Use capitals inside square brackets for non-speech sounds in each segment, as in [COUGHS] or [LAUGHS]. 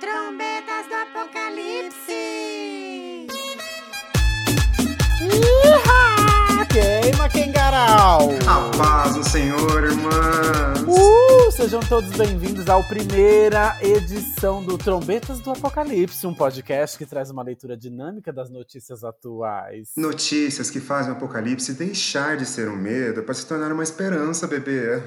Trombetas do Apocalipse! Iha! Queima, Kengarau! A paz do Senhor, irmãs! Uh, sejam todos bem-vindos à primeira edição do Trombetas do Apocalipse, um podcast que traz uma leitura dinâmica das notícias atuais. Notícias que fazem o Apocalipse deixar de ser um medo para se tornar uma esperança, bebê.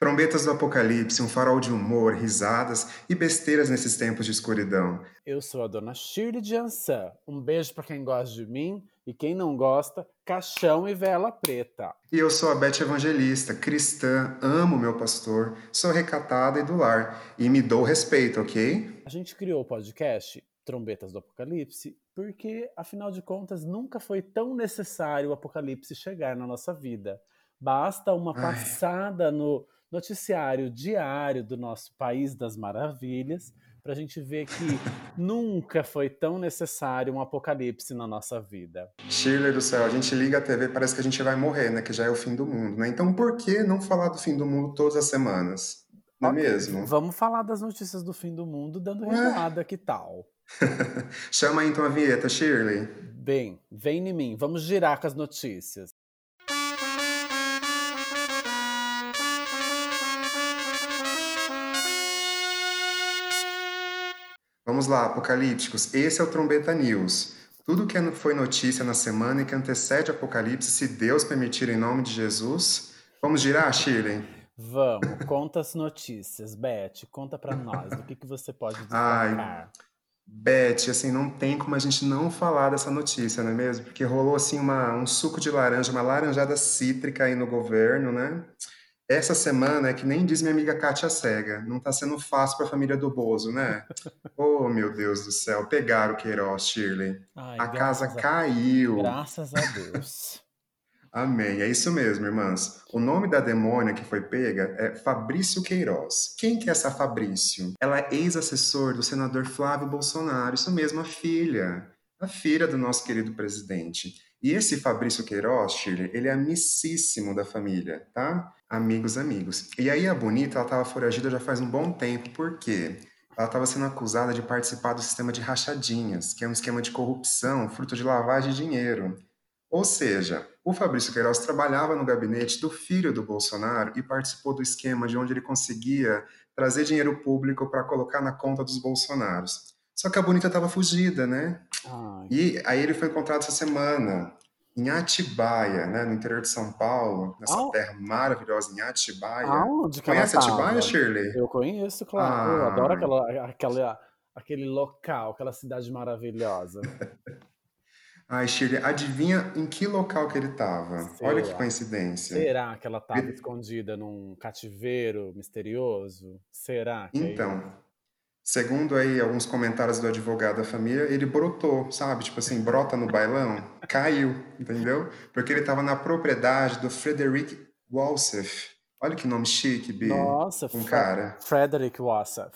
Trombetas do Apocalipse, um farol de humor, risadas e besteiras nesses tempos de escuridão. Eu sou a dona Shirley Jansan. Um beijo para quem gosta de mim e quem não gosta, caixão e vela preta. E eu sou a Beth Evangelista, cristã, amo meu pastor, sou recatada e do lar e me dou respeito, ok? A gente criou o podcast Trombetas do Apocalipse porque, afinal de contas, nunca foi tão necessário o apocalipse chegar na nossa vida. Basta uma Ai. passada no noticiário diário do nosso País das Maravilhas para a gente ver que nunca foi tão necessário um apocalipse na nossa vida. Shirley do céu, a gente liga a TV, parece que a gente vai morrer, né? Que já é o fim do mundo, né? Então por que não falar do fim do mundo todas as semanas? Não é Ok, mesmo? Vamos falar das notícias do fim do mundo dando risada, que tal? [LAUGHS] Chama aí então a vinheta, Shirley. Bem, vem em mim, vamos girar com as notícias. Vamos lá, apocalípticos. Esse é o Trombeta News. Tudo que foi notícia na semana e que antecede o Apocalipse, se Deus permitir, em nome de Jesus. Vamos girar, Shirley? Vamos, conta as notícias. Beth, conta pra nós o que, que você pode Ai. destacar. Beth, assim, não tem como a gente não falar dessa notícia, não é mesmo? Porque rolou, assim, uma, um suco de laranja, uma laranjada cítrica aí no governo, né? Essa semana é que nem diz minha amiga Kátia Cega, não tá sendo fácil pra família do Bozo, né? [LAUGHS] Oh, meu Deus do céu, pegaram o Queiroz, Shirley. Ai, A casa a- caiu. Graças a Deus. [LAUGHS] Amém. É isso mesmo, irmãs. O nome da demônia que foi pega é Fabrício Queiroz. Quem que é essa Fabrício? Ela é ex-assessor do senador Flávio Bolsonaro. Isso mesmo, a filha. A filha do nosso querido presidente. E esse Fabrício Queiroz, Shirley, ele é amicíssimo da família, tá? Amigos, amigos. E aí a Bonita, ela estava foragida já faz um bom tempo. Por quê? Ela estava sendo acusada de participar do sistema de rachadinhas, que é um esquema de corrupção, fruto de lavagem de dinheiro. Ou seja, o Fabrício Queiroz trabalhava no gabinete do filho do Bolsonaro e participou do esquema de onde ele conseguia trazer dinheiro público para colocar na conta dos Bolsonaros. Só que a Bonita estava fugida, né? Ai, E aí ele foi encontrado essa semana em Atibaia, né, no interior de São Paulo, nessa terra maravilhosa em Atibaia. aonde que Conhece tava? Atibaia, Shirley? Eu conheço, claro. Eu Ah. adoro aquela, aquela, aquele local, aquela cidade maravilhosa. [LAUGHS] Ai, Shirley, adivinha em que local que ele estava? Olha que coincidência. Será que ela estava Ele- escondida num cativeiro misterioso? Será que é Então, segundo aí alguns comentários do advogado da família, ele brotou, sabe? Tipo assim, brota no bailão, caiu, entendeu? Porque ele estava na propriedade do Frederick Walsef. Olha que nome chique, Bi. Nossa, Um Fre- cara. Frederick Wassef.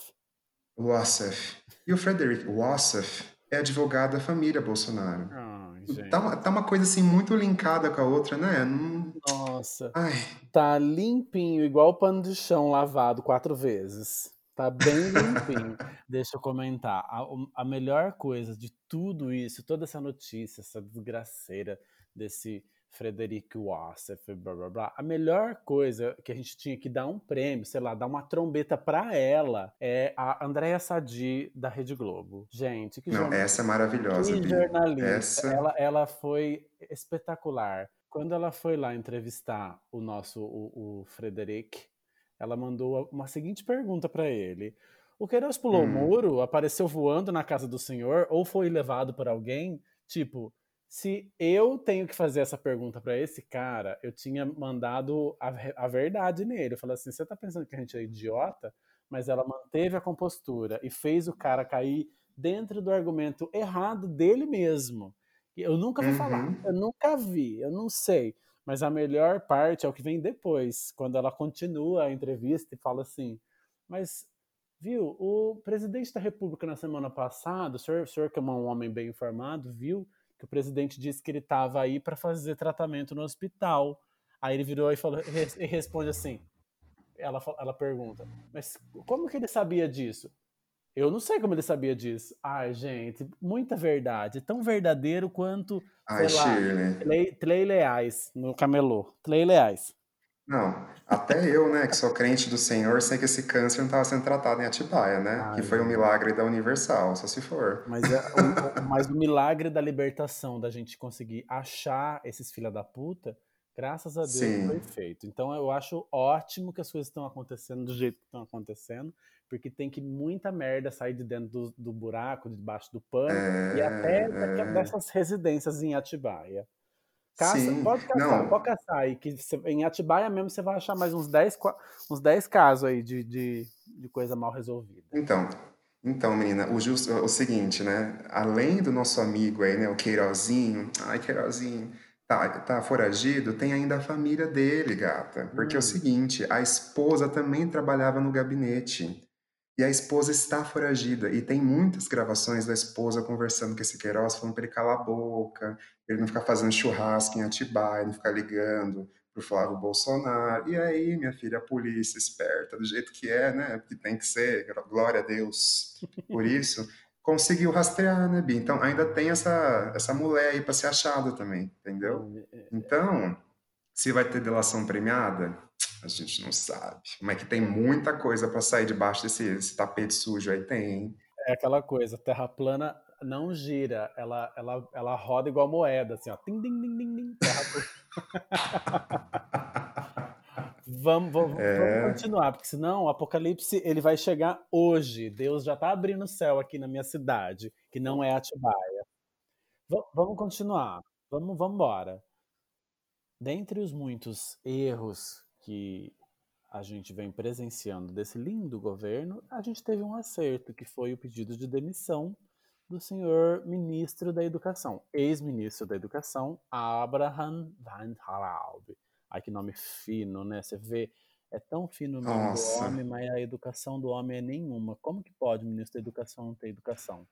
Wassef. E o Frederick Wassef é advogado da família Bolsonaro. Ai. Tá uma, tá uma coisa assim muito linkada com a outra, né? Não- Nossa. Ai, Tá limpinho, igual pano de chão lavado quatro vezes. Tá bem limpinho. Deixa eu comentar. A, a melhor coisa de tudo isso, toda essa notícia, essa desgraceira desse Frederic Wassef, blá blá blá, a melhor coisa que a gente tinha que dar um prêmio, sei lá, dar uma trombeta pra ela, é a Andréia Sadi, da Rede Globo. Gente, que não, jornal- essa é maravilhosa, que jornalista. Essa- Ela, ela foi espetacular. Quando ela foi lá entrevistar o nosso, o, o Frederic, ela mandou uma seguinte pergunta para ele. O Queiroz pulou o Hum. muro, apareceu voando na casa do senhor ou foi levado por alguém? Tipo, se eu tenho que fazer essa pergunta para esse cara, eu tinha mandado a, a verdade nele. Eu falei assim: você tá pensando que a gente é idiota? Mas ela manteve a compostura e fez o cara cair dentro do argumento errado dele mesmo. Eu nunca falar, Uhum. eu nunca vi, eu não sei. Mas a melhor parte é o que vem depois, quando ela continua a entrevista e fala assim: Mas, viu, o presidente da República na semana passada, o senhor, o senhor que é um homem bem informado, viu que o presidente disse que ele estava aí para fazer tratamento no hospital. Aí ele virou e, falou, e responde assim: ela, ela pergunta, mas como que ele sabia disso? Eu não sei como ele sabia disso. Ai, gente, muita verdade. Tão verdadeiro quanto, Ai, sei lá, Tlei Leais no camelô. Tlei Leais. Não, até eu, né, que sou crente do Senhor, sei que esse câncer não estava sendo tratado em Atibaia, né? Ai, que foi um milagre da Universal, só se for. Mas, é, o, o- mas o milagre da libertação, da gente conseguir achar esses filha da puta, graças a Deus Sim. foi feito. Então eu acho ótimo que as coisas estão acontecendo do jeito que estão acontecendo, porque tem que muita merda sair de dentro do, do buraco, debaixo do pano, e até É, é. dessas residências em Atibaia. Caça, Sim, pode caçar, não. pode caçar aí, que você- em Atibaia mesmo você vai achar mais uns 10, qua- uns 10 casos aí de, de, de coisa mal resolvida. Então, então, menina, o, o seguinte, né? Além do nosso amigo aí, né, o Queirozinho, ai, Queirozinho, tá, tá foragido, tem ainda a família dele, gata. Porque é Hum. o seguinte, a esposa também trabalhava no gabinete. E a esposa está foragida. E tem muitas gravações da esposa conversando com esse Queiroz, falando para ele calar a boca, ele não ficar fazendo churrasco em Atibaia, não ficar ligando pro Flávio Bolsonaro. E aí, minha filha, a polícia esperta, do jeito que é, né? Que tem que ser, glória a Deus. Por isso, conseguiu rastrear, né, Bi? Então, ainda tem essa, essa mulher aí para ser achada também, entendeu? Então, se vai ter delação premiada, a gente não sabe. Mas que tem muita coisa para sair debaixo desse, desse tapete sujo aí, tem. É aquela coisa, terra plana não gira, ela, ela, ela roda igual moeda, assim, ó. Tim, tim, tim, terra plana. [LAUGHS] vamos, vamos, É. vamos continuar, porque senão o apocalipse ele vai chegar hoje. Deus já tá abrindo o céu aqui na minha cidade, que não é Atibaia. Va- vamos continuar. Vamos, vamos embora. Dentre os muitos erros que a gente vem presenciando desse lindo governo, a gente teve um acerto, que foi o pedido de demissão do senhor ministro da Educação, ex-ministro da Educação, Abraham Van Halaub. Ai, que nome fino, né? Você vê, é tão fino o nome Nossa. do homem, mas a educação do homem é nenhuma. Como que pode o ministro da Educação não ter educação?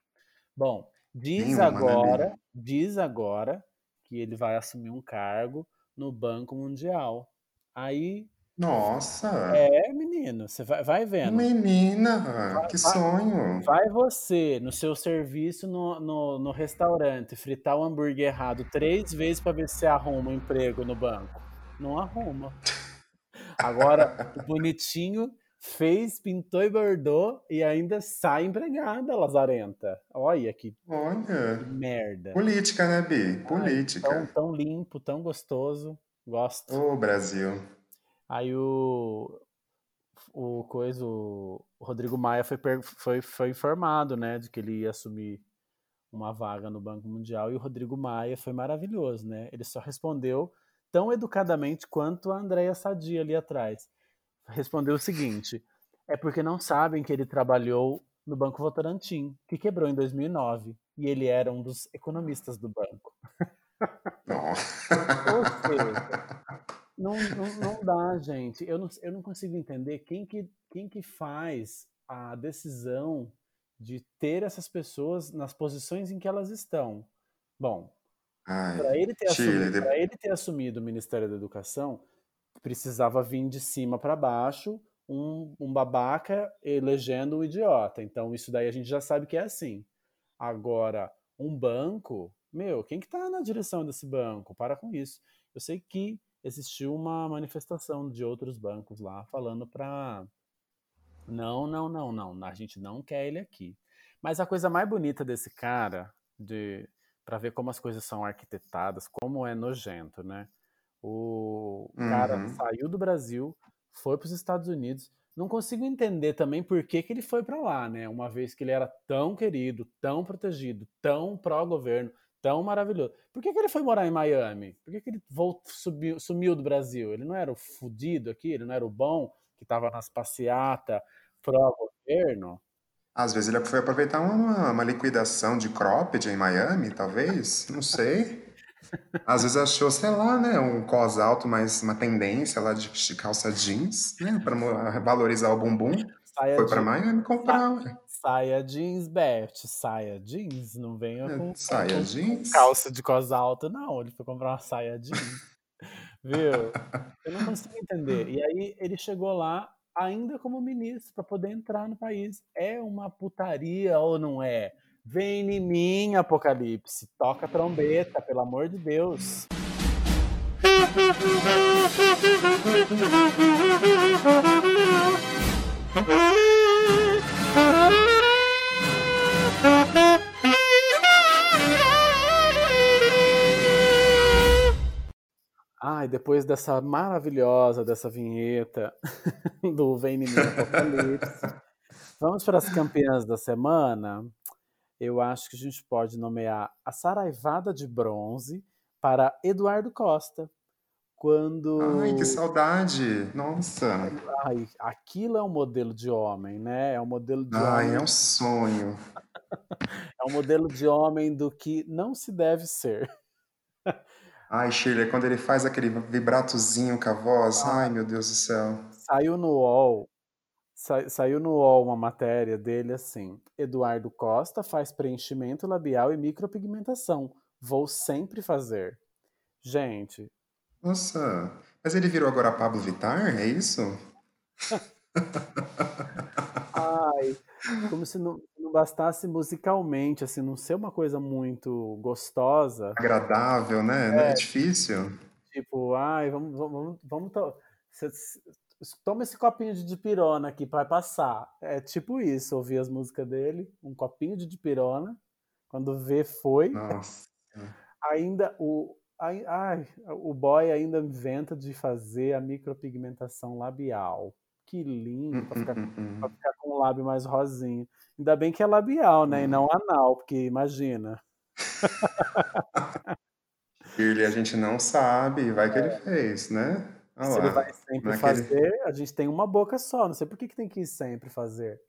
Bom, diz Nenhuma, né, agora, Bi? diz agora que ele vai assumir um cargo no Banco Mundial. Aí, Nossa! é, menino, você vai, vai vendo. Menina, que vai- sonho! Vai você, no seu serviço no, no, no restaurante, fritar o hambúrguer errado três vezes para ver se você arruma um emprego no banco. Não arruma. Agora, o bonitinho fez, pintou e bordou e ainda sai empregada, Lazarenta. Olha que Olha, merda. política, né, Bi? Tão, Política. tão limpo, tão gostoso. Gosto. Ô, Brasil. Aí o, o coisa, o Rodrigo Maia foi, foi, foi informado, né, de que ele ia assumir uma vaga no Banco Mundial e o Rodrigo Maia foi maravilhoso, né? Ele só respondeu tão educadamente quanto a Andréia Sadia ali atrás. Respondeu o seguinte: é porque não sabem que ele trabalhou no Banco Votorantim, que quebrou em 2009, e ele era um dos economistas do banco. Ou seja, [LAUGHS] não, não, não dá, gente. Eu não, eu não consigo entender quem que, quem que faz a decisão de ter essas pessoas nas posições em que elas estão. Bom, para ele, ter assumido, de- ele ter assumido o Ministério da Educação, precisava vir de cima para baixo um, um babaca elegendo um idiota. Então, isso daí a gente já sabe que é assim. Agora, um banco, meu, quem que tá na direção desse banco? Para com isso. Eu sei que existiu uma manifestação de outros bancos lá falando para não, não, não, não, a gente não quer ele aqui. Mas a coisa mais bonita desse cara, de para ver como as coisas são arquitetadas, como é nojento, né? O cara Uhum. saiu do Brasil, foi para os Estados Unidos. Não consigo entender também por que, que ele foi para lá, né? Uma vez que ele era tão querido, tão protegido, tão pró-governo, tão maravilhoso. Por que, que ele foi morar em Miami? Por que, que ele volt- subiu- sumiu do Brasil? Ele não era o fudido aqui? Ele não era o bom que estava nas passeatas pró-governo? Às vezes ele foi aproveitar uma, uma liquidação de cropped em Miami, talvez, não sei. Às vezes achou, sei lá, né, um cos alto, mas uma tendência lá de calça jeans, né, para valorizar o bumbum. Saia Foi para jeans, Miami comprar, ué. saia jeans, Beth, saia jeans, não venha com, com- Saia com jeans. calça de cos alta, não. Ele foi comprar uma saia jeans. [LAUGHS] Viu? Eu não consigo entender. E aí ele chegou lá ainda como ministro, para poder entrar no país. É uma putaria ou não é? Vem em mim, Apocalipse. Toca a trombeta, pelo amor de Deus. [LAUGHS] Ai, depois dessa maravilhosa, dessa vinheta [LAUGHS] do Vem em mim, Apocalipse, vamos para as campeãs da semana. Eu acho que a gente pode nomear a Saraivada de Bronze para Eduardo Costa. Quando. Ai, que saudade! Nossa! Ai, aquilo é um modelo de homem, né? É um modelo de Ai, homem. é um sonho. [LAUGHS] É um modelo de homem do que não se deve ser. Ai, Shirley, quando ele faz aquele vibratozinho com a voz, ai meu Deus do céu. Saiu no UOL, sa- saiu no UOL uma matéria dele assim: Eduardo Costa faz preenchimento labial e micropigmentação. Vou sempre fazer. Gente, Nossa, mas ele virou agora Pablo Vittar, é isso? ai, como se não, não bastasse musicalmente, assim, não ser uma coisa muito gostosa. Agradável, né? Não é difícil. Tipo, ai, vamos, vamos, vamos, to- toma esse copinho de dipirona aqui para passar. É tipo isso, ouvir as músicas dele, um copinho de dipirona, quando vê foi. Nossa. Ainda o ai, ai, o boy ainda inventa de fazer a micropigmentação labial. Que lindo, para ficar, pra hum. ficar com o lábio mais rosinho. Ainda bem que é labial, né? E não anal, porque imagina. Shirley, a gente não sabe, vai que ele fez, né? Olha Se ele lá. vai sempre é ele- fazer, a gente tem uma boca só. Não sei por que, que tem que ir sempre fazer.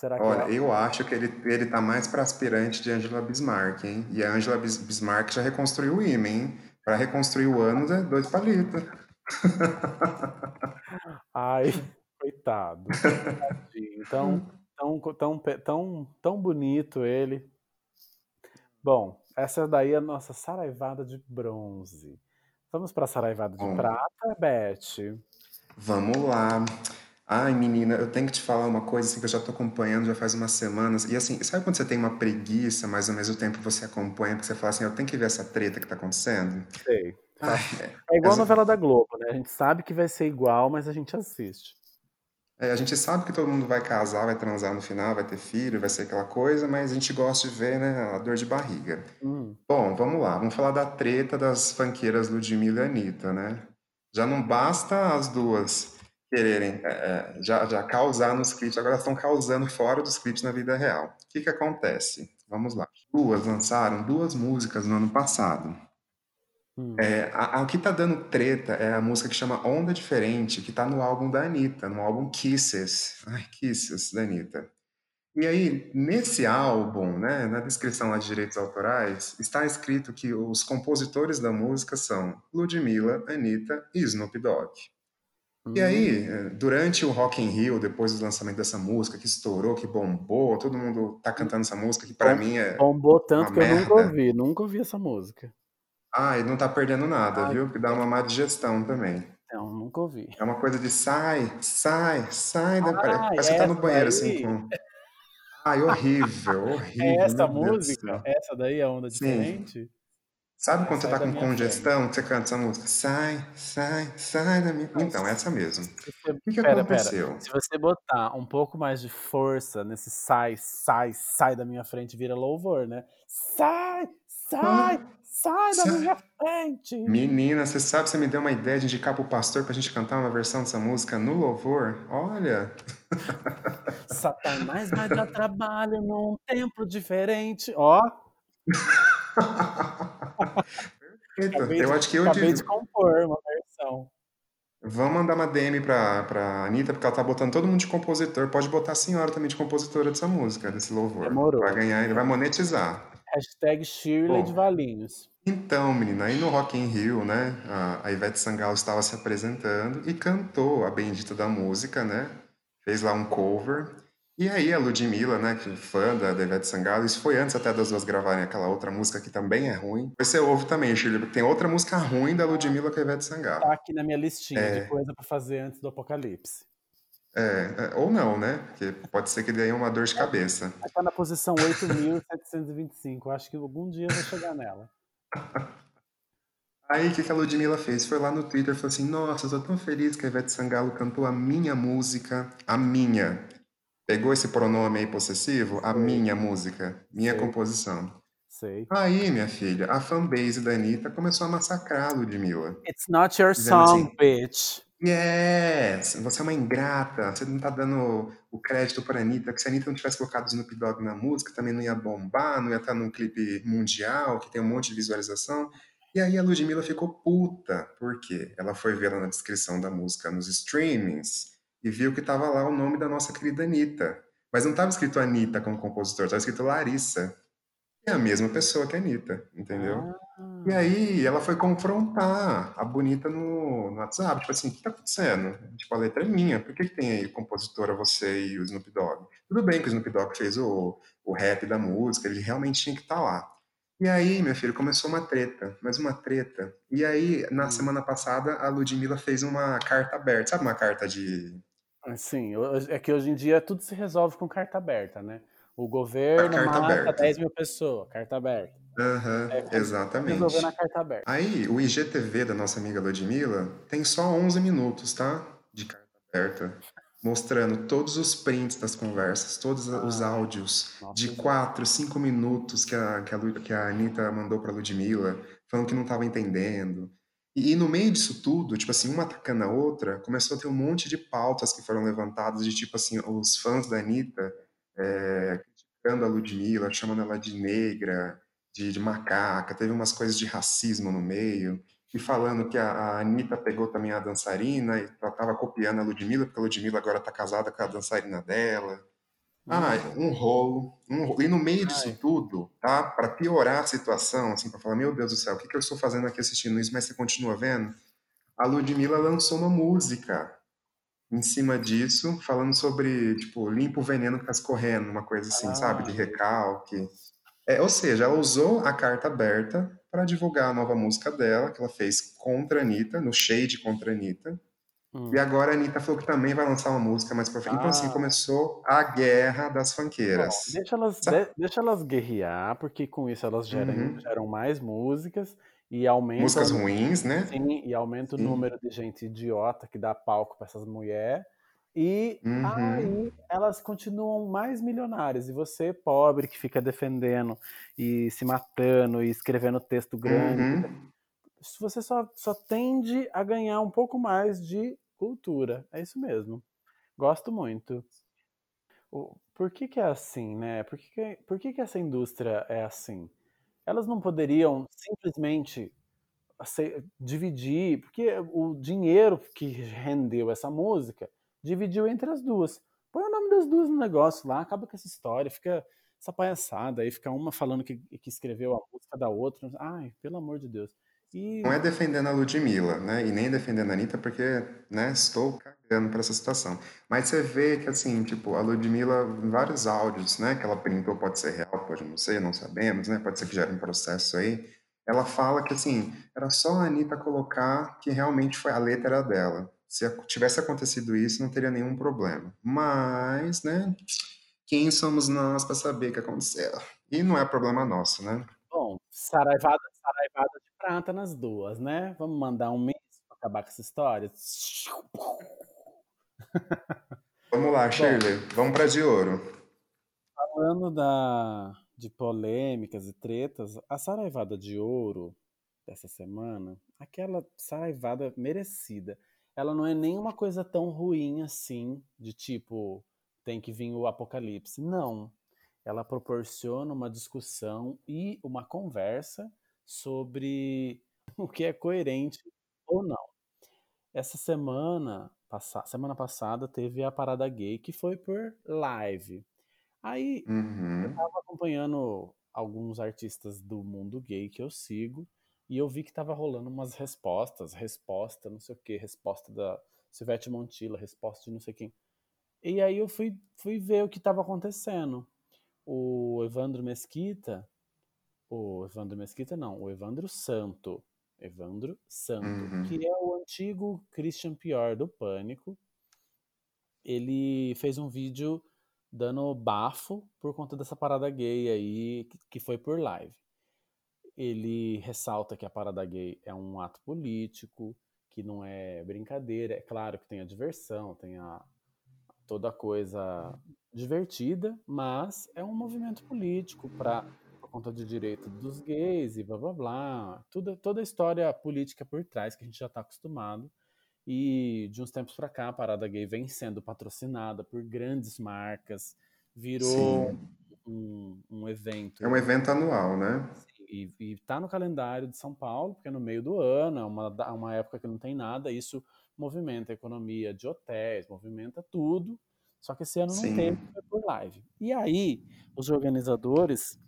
Será que Olha, ela- eu acho que ele, ele tá mais para aspirante de Angela Bismarck, hein? E a Angela Bis- Bismarck já reconstruiu o ímã, hein? Para reconstruir o ânus é dois palitos. [LAUGHS] Ai, coitado. Tadinho. Tão, tão, tão, tão bonito ele. Bom, essa daí é a nossa saraivada de bronze. Vamos para a saraivada de Bom. prata, Beth? Vamos lá. Ai, menina, eu tenho que te falar uma coisa assim, que eu já tô acompanhando já faz umas semanas. E assim, sabe quando você tem uma preguiça, mas ao mesmo tempo você acompanha, porque você fala assim, eu tenho que ver essa treta que tá acontecendo? Sei. Ai, É igual a novela da Globo, né? A gente sabe que vai ser igual, mas a gente assiste. É, a gente sabe que todo mundo vai casar, vai transar no final, vai ter filho, vai ser aquela coisa, mas a gente gosta de ver, né, a dor de barriga. Hum, Bom, vamos lá, vamos falar da treta das funkeiras Ludmilla e Anitta, né? Já não basta as duas quererem é, é, já, já causar nos clipes, agora estão causando fora dos clipes na vida real. O que que acontece? Vamos lá. Duas lançaram duas músicas no ano passado. hum. É, a, a- o que tá dando treta é a música que chama Onda Diferente, que tá no álbum da Anitta, no álbum Kisses. Ai, Kisses, da Anitta. E aí, nesse álbum, né, na descrição lá de direitos autorais, está escrito que os compositores da música são Ludmilla, Anitta e Snoop Dogg. E aí, Hum. eh, durante o Rock in Rio, depois do lançamento dessa música, que estourou, que bombou, todo mundo tá cantando essa música, que pra Bom- mim é... Bombou tanto que eu nunca ouvi, nunca ouvi essa música. Ai, não tá perdendo nada, Ai, viu? Porque dá uma má digestão também. Não, nunca ouvi. É uma coisa de sai, sai, sai da. Ah, Parece que tá no essa banheiro daí? assim com. [LAUGHS] Ai, horrível, É horrível. essa Deus do música? Essa daí é a onda Sim. diferente? Sabe quando você tá da com congestão, que você canta essa música? Sai, sai, sai da minha. Então, essa mesmo. Se você- O que Pera, pera. aconteceu? Se você botar um pouco mais de força nesse sai, sai, sai da minha frente, vira louvor, né? Sai, sai, sai da Sai. minha frente. Menina, você sabe, você me deu uma ideia de indicar pro pastor pra gente cantar uma versão dessa música no louvor? Olha, [LAUGHS] Satanás vai dar trabalho num tempo diferente. Ó, [LAUGHS] perfeito. Eu acho que eu acabei de... compor uma versão. Vamos mandar uma DM pra, pra Anitta, porque ela tá botando todo mundo de compositor. Pode botar a senhora também de compositora dessa música, desse louvor. Demorou. Vai ganhar, ele vai monetizar. Hashtag Shirley Bom. de Valinhos. Então, menina, aí no Rock in Rio, né, a, a Ivete Sangalo estava se apresentando e cantou a Bendita da Música, né, fez lá um cover, e aí a Ludmilla, né, que é fã da, da Ivete Sangalo, isso foi antes até das duas gravarem aquela outra música que também é ruim, você ouve também, Shirley, tem outra música ruim da Ludmilla com a Ivete Sangalo. Tá aqui na minha listinha É. de coisa pra fazer antes do apocalipse. É, é, ou não, né? Porque pode ser que dê uma dor de cabeça. Está na posição 8.725. Acho que algum dia eu vou chegar nela. Aí o que a Ludmilla fez? Foi lá no Twitter e falou assim: Nossa, eu tô tão feliz que a Ivete Sangalo cantou a minha música, a minha. Pegou esse pronome aí possessivo? A minha música, minha Sei. composição. Sei. Aí, minha filha, a fanbase da Anitta começou a massacrar a Ludmilla. It's not your Dizendo song, assim, bitch. Yes, você é uma ingrata, você não tá dando o crédito pra Anitta, que se a Anitta não tivesse colocado Snoop Dogg na música, também não ia bombar, não ia estar num clipe mundial, que tem um monte de visualização. E aí a Ludmilla ficou puta, porque ela foi ver lá na descrição da música nos streamings e viu que tava lá o nome da nossa querida Anitta. Mas não tava escrito Anitta como compositor, tava escrito Larissa. É a mesma pessoa que a Anitta, entendeu? Ah, E aí ela foi confrontar a Bonita no, no WhatsApp, tipo assim, o que tá acontecendo? Tipo, a letra é minha, por que, que tem aí compositora você e o Snoop Dogg? Tudo bem que o Snoop Dogg fez o, o rap da música, ele realmente tinha que estar lá. E aí, meu filho, começou uma treta, mais uma treta. E aí, na Hum. semana passada, a Ludmilla fez uma carta aberta, sabe uma carta de... Sim, é que hoje em dia tudo se resolve com carta aberta, né? O governo mata aberta. 10 mil pessoas, carta aberta. Aham, É exatamente. carta aberta. Aí, o IGTV da nossa amiga Ludmilla tem só 11 minutos, tá? De carta aberta. Mostrando todos os prints das conversas, todos os Ah, áudios nossa, de gente. 4, 5 minutos que a, que a, Lu- que a Anitta mandou pra Ludmilla, falando que não tava entendendo. E, e no meio disso tudo, tipo assim, uma atacando a outra, começou a ter um monte de pautas que foram levantadas de tipo assim, os fãs da Anitta é, criticando a Ludmilla, chamando ela de negra, de, de macaca, teve umas coisas de racismo no meio, e falando que a, a Anitta pegou também a dançarina e ela tava copiando a Ludmilla, porque a Ludmilla agora tá casada com a dançarina dela. Ah, um rolo, um rolo. E no meio disso ai, tudo, tá? Para piorar a situação, assim, para falar, meu Deus do céu, o que, que eu estou fazendo aqui assistindo isso, mas você continua vendo? A Ludmilla lançou uma música em cima disso, falando sobre, tipo, limpa o veneno que tá escorrendo, uma coisa assim, sabe? De ai, recalque. É, ou seja, ela usou a carta aberta para divulgar a nova música dela, que ela fez contra a Anitta, no Shade contra a Anitta. Hum. E agora a Anitta falou que também vai lançar uma música mais pra frente. Então, assim, Ah, começou a guerra das bom, funkeiras. deixa elas, de- deixa elas guerrear, porque com isso elas geram, Uhum. geram mais músicas e aumentam, Músicas ruins, né? sim, e aumenta o Sim. número de gente idiota que dá palco para essas mulheres. E Uhum. aí elas continuam mais milionárias. E você, pobre, que fica defendendo e se matando e escrevendo texto grande, Uhum. Você só, só tende a ganhar um pouco mais de cultura. É isso mesmo. Gosto muito. Por que, que é assim, né? Por, que, que, por que, que essa indústria é assim? Elas não poderiam simplesmente dividir, porque o dinheiro que rendeu essa música dividiu entre as duas. Põe o nome das duas no negócio lá, acaba com essa história, fica essa palhaçada aí, fica uma falando que, que escreveu a música da outra. Ai, pelo amor de Deus. E Não é defendendo a Ludmilla, né? E nem defendendo a Anitta, porque, né, estou cagando pra essa situação. Mas você vê que, assim, tipo, a Ludmilla, em vários áudios, né, que ela printou, pode ser real, pode não ser, não sabemos, né? Pode ser que gere um processo aí. Ela fala que, assim, era só a Anitta colocar que realmente foi a letra era dela. Se tivesse acontecido isso, não teria nenhum problema. Mas, né, quem somos nós para saber o que aconteceu? E não é problema nosso, né? Bom, saraivada, saraivada de prata nas duas, né? Vamos mandar um mês pra acabar com essa história? Vamos lá, Bom, Shirley, vamos para de ouro. falando da, de polêmicas e tretas, a saraivada de ouro dessa semana, aquela saraivada merecida, ela não é nenhuma coisa tão ruim assim, de tipo, tem que vir o apocalipse. Não. Ela proporciona uma discussão e uma conversa sobre o que é coerente ou não. Essa semana, passa, semana passada, teve a parada gay que foi por live. Aí eu Uhum. tava acompanhando alguns artistas do mundo gay que eu sigo e eu vi que tava rolando umas respostas, resposta, não sei o que, resposta da Silvete Montilla, resposta de não sei quem. E aí eu fui, fui ver o que tava acontecendo. O Evandro Mesquita, o Evandro Mesquita não, o Evandro Santo, Evandro Santo, Uhum. que é o antigo Christian Pior do Pânico, ele fez um vídeo dando bafo por conta dessa parada gay aí, que foi por live. Ele ressalta que a parada gay é um ato político, que não é brincadeira. É claro que tem a diversão, tem a, toda a coisa divertida, mas é um movimento político para conta de direito dos gays e blá blá blá, tudo, toda a história política por trás que a gente já está acostumado. E de uns tempos para cá, a parada gay vem sendo patrocinada por grandes marcas, virou um, um, evento. É um evento anual, né? E, e tá no calendário de São Paulo, porque é no meio do ano, é uma, uma época que não tem nada, isso movimenta a economia de hotéis, movimenta tudo. Só que esse ano Sim. não tem, é por live. E aí, os organizadores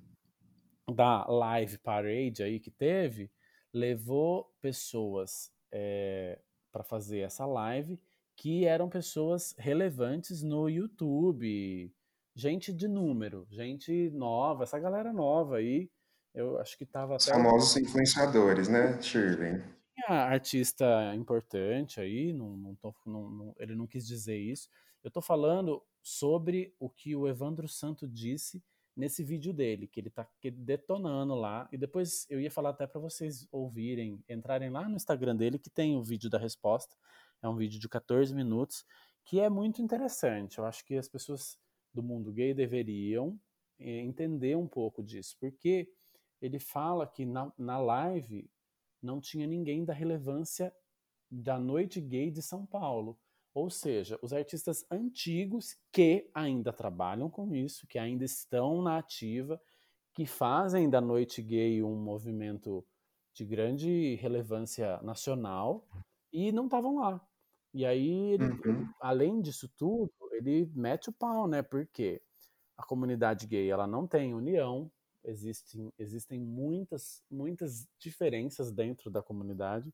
da Live Parade aí que teve, levou pessoas é, para fazer essa live que eram pessoas relevantes no YouTube, gente de número, gente nova, essa galera nova aí, eu acho que tava Os famosos influenciadores, né, Shirley? Tinha artista importante aí, não, não tô, não, não, ele não quis dizer isso. Eu tô falando sobre o que o Evandro Santo disse nesse vídeo dele, que ele tá detonando lá. E depois eu ia falar até para vocês ouvirem, entrarem lá no Instagram dele, que tem o vídeo da resposta. É um vídeo de 14 minutos, que é muito interessante. Eu acho que as pessoas do mundo gay deveriam eh, entender um pouco disso, porque ele fala que na, na live não tinha ninguém da relevância da noite gay de São Paulo. Ou seja, os artistas antigos que ainda trabalham com isso, que ainda estão na ativa, que fazem da noite gay um movimento de grande relevância nacional e não estavam lá. E aí, ele, uhum. além disso tudo, ele mete o pau, né? Porque a comunidade gay ela não tem união, existem, existem muitas, muitas diferenças dentro da comunidade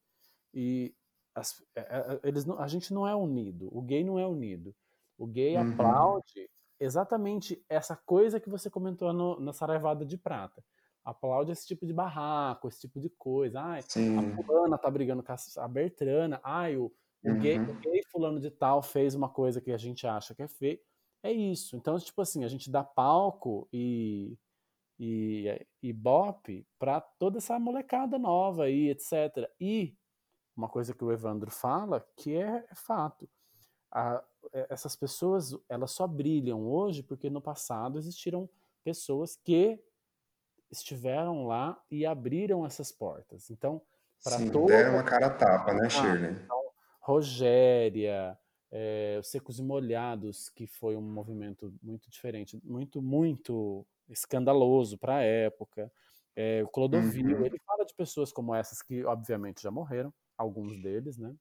e as, é, é, eles não, a gente não é unido, o gay não é unido. O gay uhum. aplaude exatamente essa coisa que você comentou no, na Saraivada de Prata. Aplaude esse tipo de barraco, esse tipo de coisa. Ai, Sim. a fulana tá brigando com a Bertrana. Ai, o, o, uhum. gay, o gay fulano de tal fez uma coisa que a gente acha que é feio. É isso. Então, tipo assim, a gente dá palco e, e, e bop pra toda essa molecada nova aí, etc. E uma coisa que o Evandro fala que é, é fato. A, é, essas pessoas elas só brilham hoje porque no passado existiram pessoas que estiveram lá e abriram essas portas. Então, para toda... deram uma cara tapa, né, ah, Shirley? Então, Rogéria, é, os Secos e Molhados, que foi um movimento muito diferente, muito, muito escandaloso para a época. É, o Clodovil, uhum. ele fala de pessoas como essas que, obviamente, já morreram, alguns deles, né?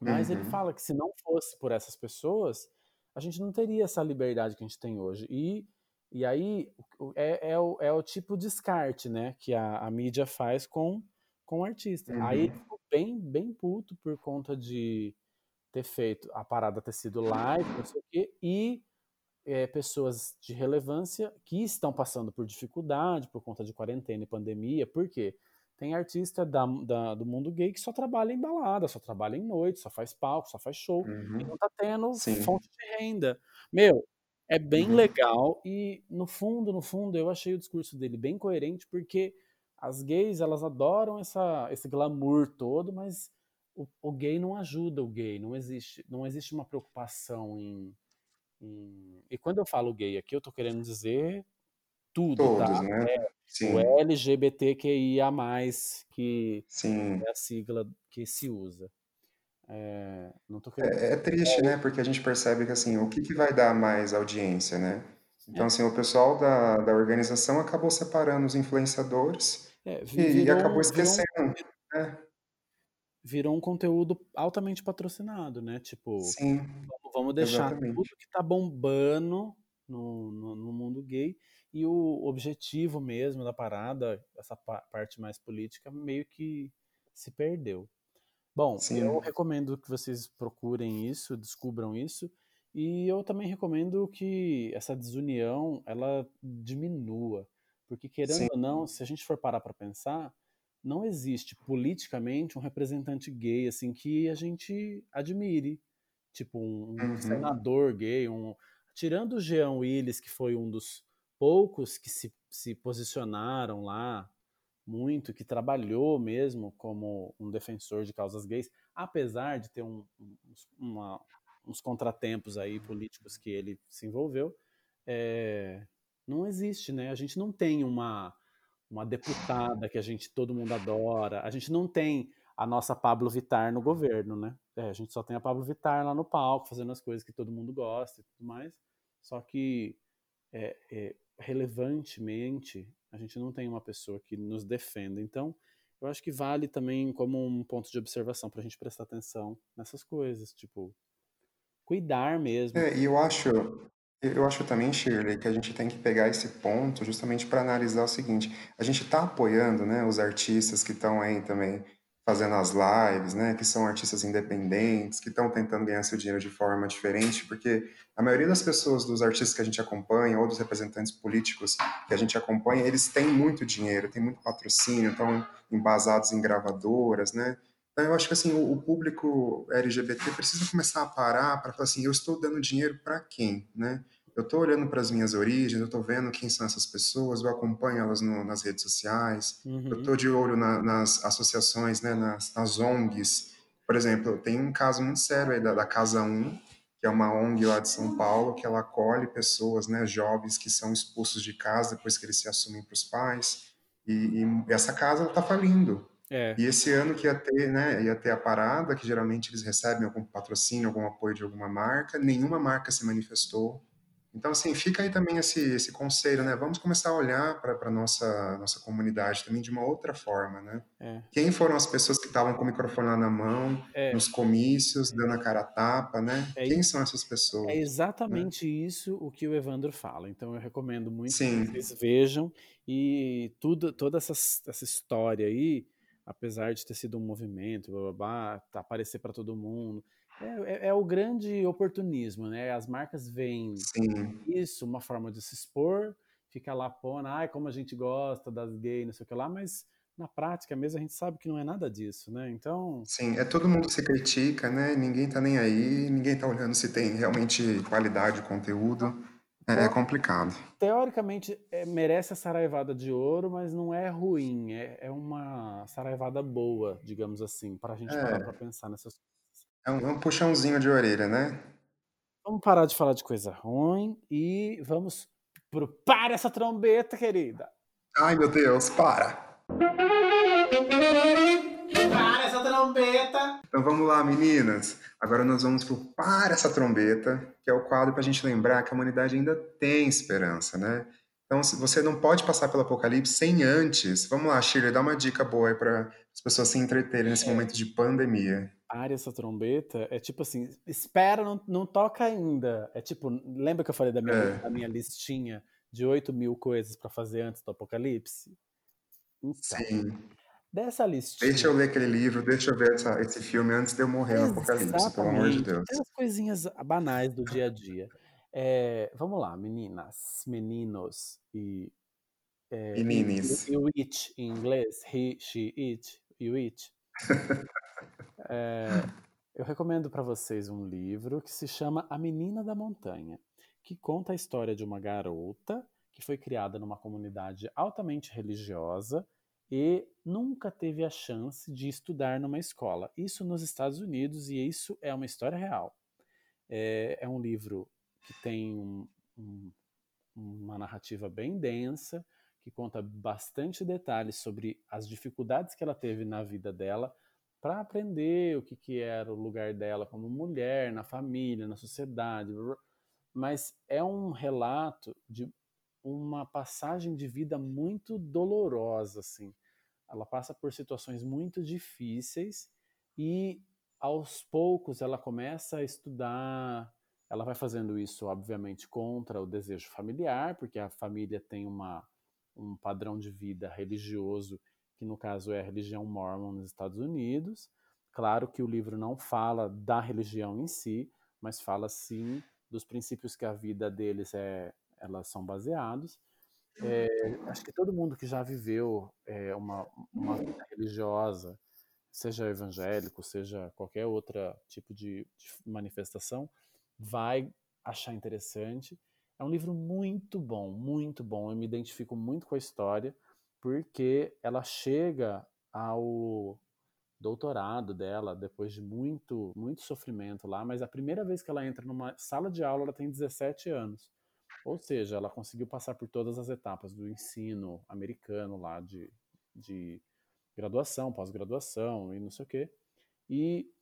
Mas uhum. ele fala que se não fosse por essas pessoas, a gente não teria essa liberdade que a gente tem hoje. E, e aí é, é, o, é o tipo de descarte, né? Que a, a mídia faz com, com o artista. Uhum. Aí ele ficou bem, bem puto por conta de ter feito a parada ter sido live, não sei o quê, e é, pessoas de relevância que estão passando por dificuldade por conta de quarentena e pandemia. Por quê? Tem artista da, da, do mundo gay que só trabalha em balada, só trabalha em noite, só faz palco, só faz show. Uhum. E não tá tendo Sim. fonte de renda. Meu, é bem uhum. legal e no fundo, no fundo, eu achei o discurso dele bem coerente porque as gays, elas adoram essa, esse glamour todo, mas o, o gay não ajuda o gay, não existe, não existe uma preocupação em, em... E quando eu falo gay aqui, eu tô querendo dizer tudo, Todos, tá? né? É, Sim. o LGBTQIA+, que Sim. é a sigla que se usa. É, querendo... é, é triste, né? Porque a gente percebe que, assim, o que, que vai dar mais audiência, né? Então, é. assim, o pessoal da, da organização acabou separando os influenciadores é, virou, e, acabou esquecendo, virou um, né? Virou um conteúdo altamente patrocinado, né? Tipo, Sim, vamos deixar exatamente. tudo que tá bombando no, no, no mundo gay e o objetivo mesmo da parada, essa parte mais política, meio que se perdeu. Bom, Sim. eu recomendo que vocês procurem isso, descubram isso, e eu também recomendo que essa desunião ela diminua, porque querendo Sim. ou não, se a gente for parar para pensar, não existe politicamente um representante gay assim que a gente admire, tipo um, um Uhum. senador gay, um tirando o Jean Willis, que foi um dos poucos que se, se posicionaram lá muito, que trabalhou mesmo como um defensor de causas gays, apesar de ter um, uma, uns contratempos aí políticos que ele se envolveu, é, não existe, né? A gente não tem uma, uma deputada que a gente todo mundo adora, a gente não tem a nossa Pablo Vittar no governo, né? É, a gente só tem a Pablo Vittar lá no palco, fazendo as coisas que todo mundo gosta e tudo mais. Só que é, é, relevantemente a gente não tem uma pessoa que nos defenda. Então, eu acho que vale também como um ponto de observação para a gente prestar atenção nessas coisas, tipo cuidar mesmo. É, e eu acho, eu acho também, Shirley, que a gente tem que pegar esse ponto justamente para analisar o seguinte: a gente está apoiando, né, os artistas que estão aí também fazendo as lives, né, que são artistas independentes, que estão tentando ganhar seu dinheiro de forma diferente, porque a maioria das pessoas, dos artistas que a gente acompanha, ou dos representantes políticos que a gente acompanha, eles têm muito dinheiro, têm muito patrocínio, estão embasados em gravadoras, né? Então eu acho que assim, o, o público LGBT precisa começar a parar para falar assim, eu estou dando dinheiro para quem, né? Eu estou olhando para as minhas origens, eu estou vendo quem são essas pessoas, eu acompanho elas no, nas redes sociais, Uhum. eu estou de olho na, nas associações, né, nas, nas ONGs. Por exemplo, tem um caso muito sério aí da, da Casa 1, que é uma ONG lá de São Paulo, que ela acolhe pessoas, né, jovens que são expulsos de casa depois que eles se assumem para os pais. E, e essa casa está falindo. É, E esse ano que ia ter, né, ia ter a parada, que geralmente eles recebem algum patrocínio, algum apoio de alguma marca, nenhuma marca se manifestou. Então, assim, fica aí também esse, esse conselho, né? Vamos começar a olhar para a nossa, nossa comunidade também de uma outra forma, né? é, Quem foram as pessoas que estavam com o microfone lá na mão, é. nos comícios, dando a cara a tapa, né? É Quem isso. são essas pessoas? É exatamente isso o que o Evandro fala. Então eu recomendo muito Sim. que vocês vejam e tudo, toda essa, essa história aí, apesar de ter sido um movimento, blá, blá, blá, tá, aparecer para todo mundo, é, é- é o grande oportunismo, né? As marcas veem Sim, isso, uma forma de se expor, fica lá pondo, ai, como a gente gosta das gays, não sei o que lá, mas na prática mesmo a gente sabe que não é nada disso, né? Então, sim. É todo mundo se critica, né? Ninguém tá nem aí, ninguém tá olhando se tem realmente qualidade de conteúdo. É, é complicado. teoricamente é, merece a saraivada de ouro, mas não é ruim, é, é uma saraivada boa, digamos assim, para a gente parar É. para pensar nessas coisas. É um, é um puxãozinho de orelha, né? Vamos parar de falar de coisa ruim e vamos pro para essa trombeta, querida. Ai, meu Deus, para! Para essa trombeta. Então vamos lá, meninas. Agora nós vamos pro Para essa Trombeta, que é o quadro para a gente lembrar que a humanidade ainda tem esperança, né? Então você não pode passar pelo apocalipse sem antes. Vamos lá, Shirley, dá uma dica boa aí para as pessoas se entreterem nesse momento de pandemia. Para essa trombeta é tipo assim, espera, não, não toca ainda. É tipo, lembra que eu falei da minha, É. da minha listinha de 8 mil coisas para fazer antes do apocalipse? Então, Sim. dessa listinha. Deixa eu ler aquele livro, deixa eu ver essa- esse filme antes de eu morrer no apocalipse, pelo amor de. Deus. Aquelas coisinhas banais do dia a dia. É, vamos lá, meninas, meninos e. É, Meninis. E, e o it em inglês, he, she, it, o it. [LAUGHS] É, eu recomendo para vocês um livro que se chama A Menina da Montanha, que conta a história de uma garota que foi criada numa comunidade altamente religiosa e nunca teve a chance de estudar numa escola. Isso nos Estados Unidos e isso é uma história real. É, é um livro que tem um- um- uma narrativa bem densa, que conta bastante detalhes sobre as dificuldades que ela teve na vida dela para aprender o que, que era o lugar dela como mulher, na família, na sociedade. Mas é um relato de uma passagem de vida muito dolorosa, assim. Ela passa por situações muito difíceis e aos poucos ela começa a estudar. Ela vai fazendo isso, obviamente, contra o desejo familiar, porque a família tem uma, um padrão de vida religioso, que no caso é a religião mormon nos Estados Unidos. Claro que o livro não fala da religião em si, mas fala sim dos princípios que a vida deles é, elas são baseados. É, acho que todo mundo que já viveu é, uma, uma vida religiosa seja evangélico, seja qualquer outro tipo de, de manifestação, vai achar interessante. É um livro muito bom, muito bom. Eu me identifico muito com a história, porque ela chega ao doutorado dela depois de muito, muito sofrimento lá, mas a primeira vez que ela entra numa sala de aula, ela tem 17 anos. Ou seja, ela conseguiu passar por todas as etapas do ensino americano lá de, de graduação, pós-graduação e não sei o quê. E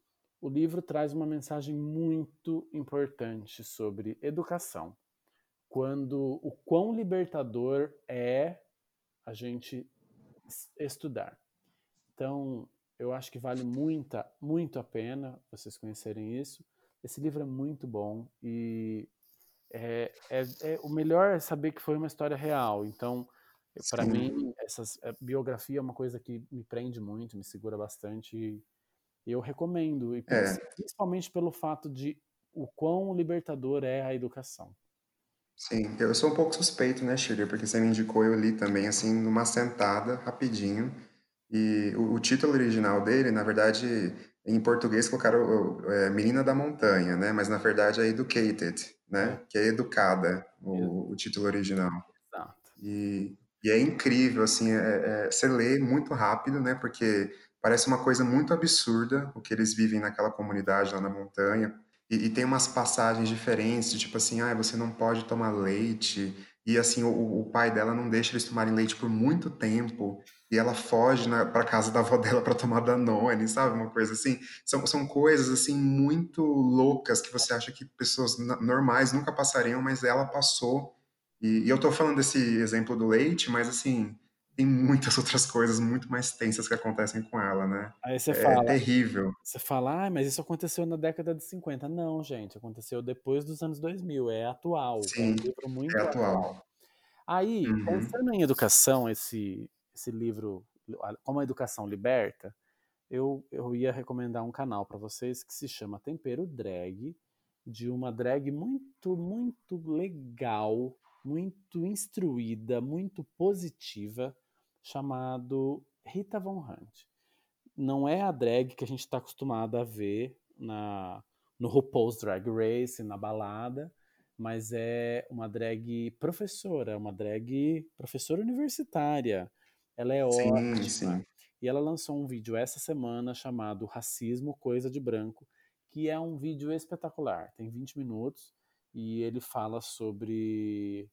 o livro traz uma mensagem muito importante sobre educação. Quando o quão libertador é a gente estudar. Então, eu acho que vale muita, muito a pena vocês conhecerem isso. Esse livro é muito bom e é, é, é o melhor é saber que foi uma história real. Então, para mim, essa biografia é uma coisa que me prende muito, me segura bastante. E eu recomendo, e é. principalmente pelo fato de o quão libertador é a educação. Sim, eu sou um pouco suspeito, né, Shirley? Porque você me indicou, eu li também, assim, numa sentada, rapidinho. E o, o título original dele, na verdade, em português colocaram é, Menina da Montanha, né? Mas na verdade é Educated, né? É. Que é educada, o, o título original. Exato. E, e é incrível, assim, é, é, você lê muito rápido, né? Porque parece uma coisa muito absurda o que eles vivem naquela comunidade lá na montanha. E, e tem umas passagens diferentes, tipo assim, ah, você não pode tomar leite. E assim, o, o pai dela não deixa eles tomarem leite por muito tempo e ela foge para casa da avó [LAUGHS] dela para tomar Danone, sabe? Uma coisa assim. São, são coisas assim muito loucas que você acha que pessoas normais nunca passariam, mas ela passou. E, e eu estou falando desse exemplo do leite, mas assim, tem muitas [LAUGHS] outras coisas muito mais tensas que acontecem com ela, né? Aí você é fala, terrível. Você fala, ah, mas isso aconteceu na década de 50. Não, gente, aconteceu depois dos anos 2000, é atual. Sim, é um livro muito é atual. atual. Aí, uhum. pensando em educação, esse, esse livro, Como a Educação Liberta, eu, eu ia recomendar um canal para vocês que se chama Tempero Drag, de uma drag muito, muito legal, muito instruída, muito positiva, chamado Rita Von Hunt. Não é a drag que a gente está acostumado a ver na, no RuPaul's Drag Race, na balada, mas é uma drag professora, uma drag professora universitária, ela é sim, ótima. Sim. E ela lançou um vídeo essa semana chamado Racismo, Coisa de Branco, que é um vídeo espetacular. Tem 20 minutos e ele fala sobre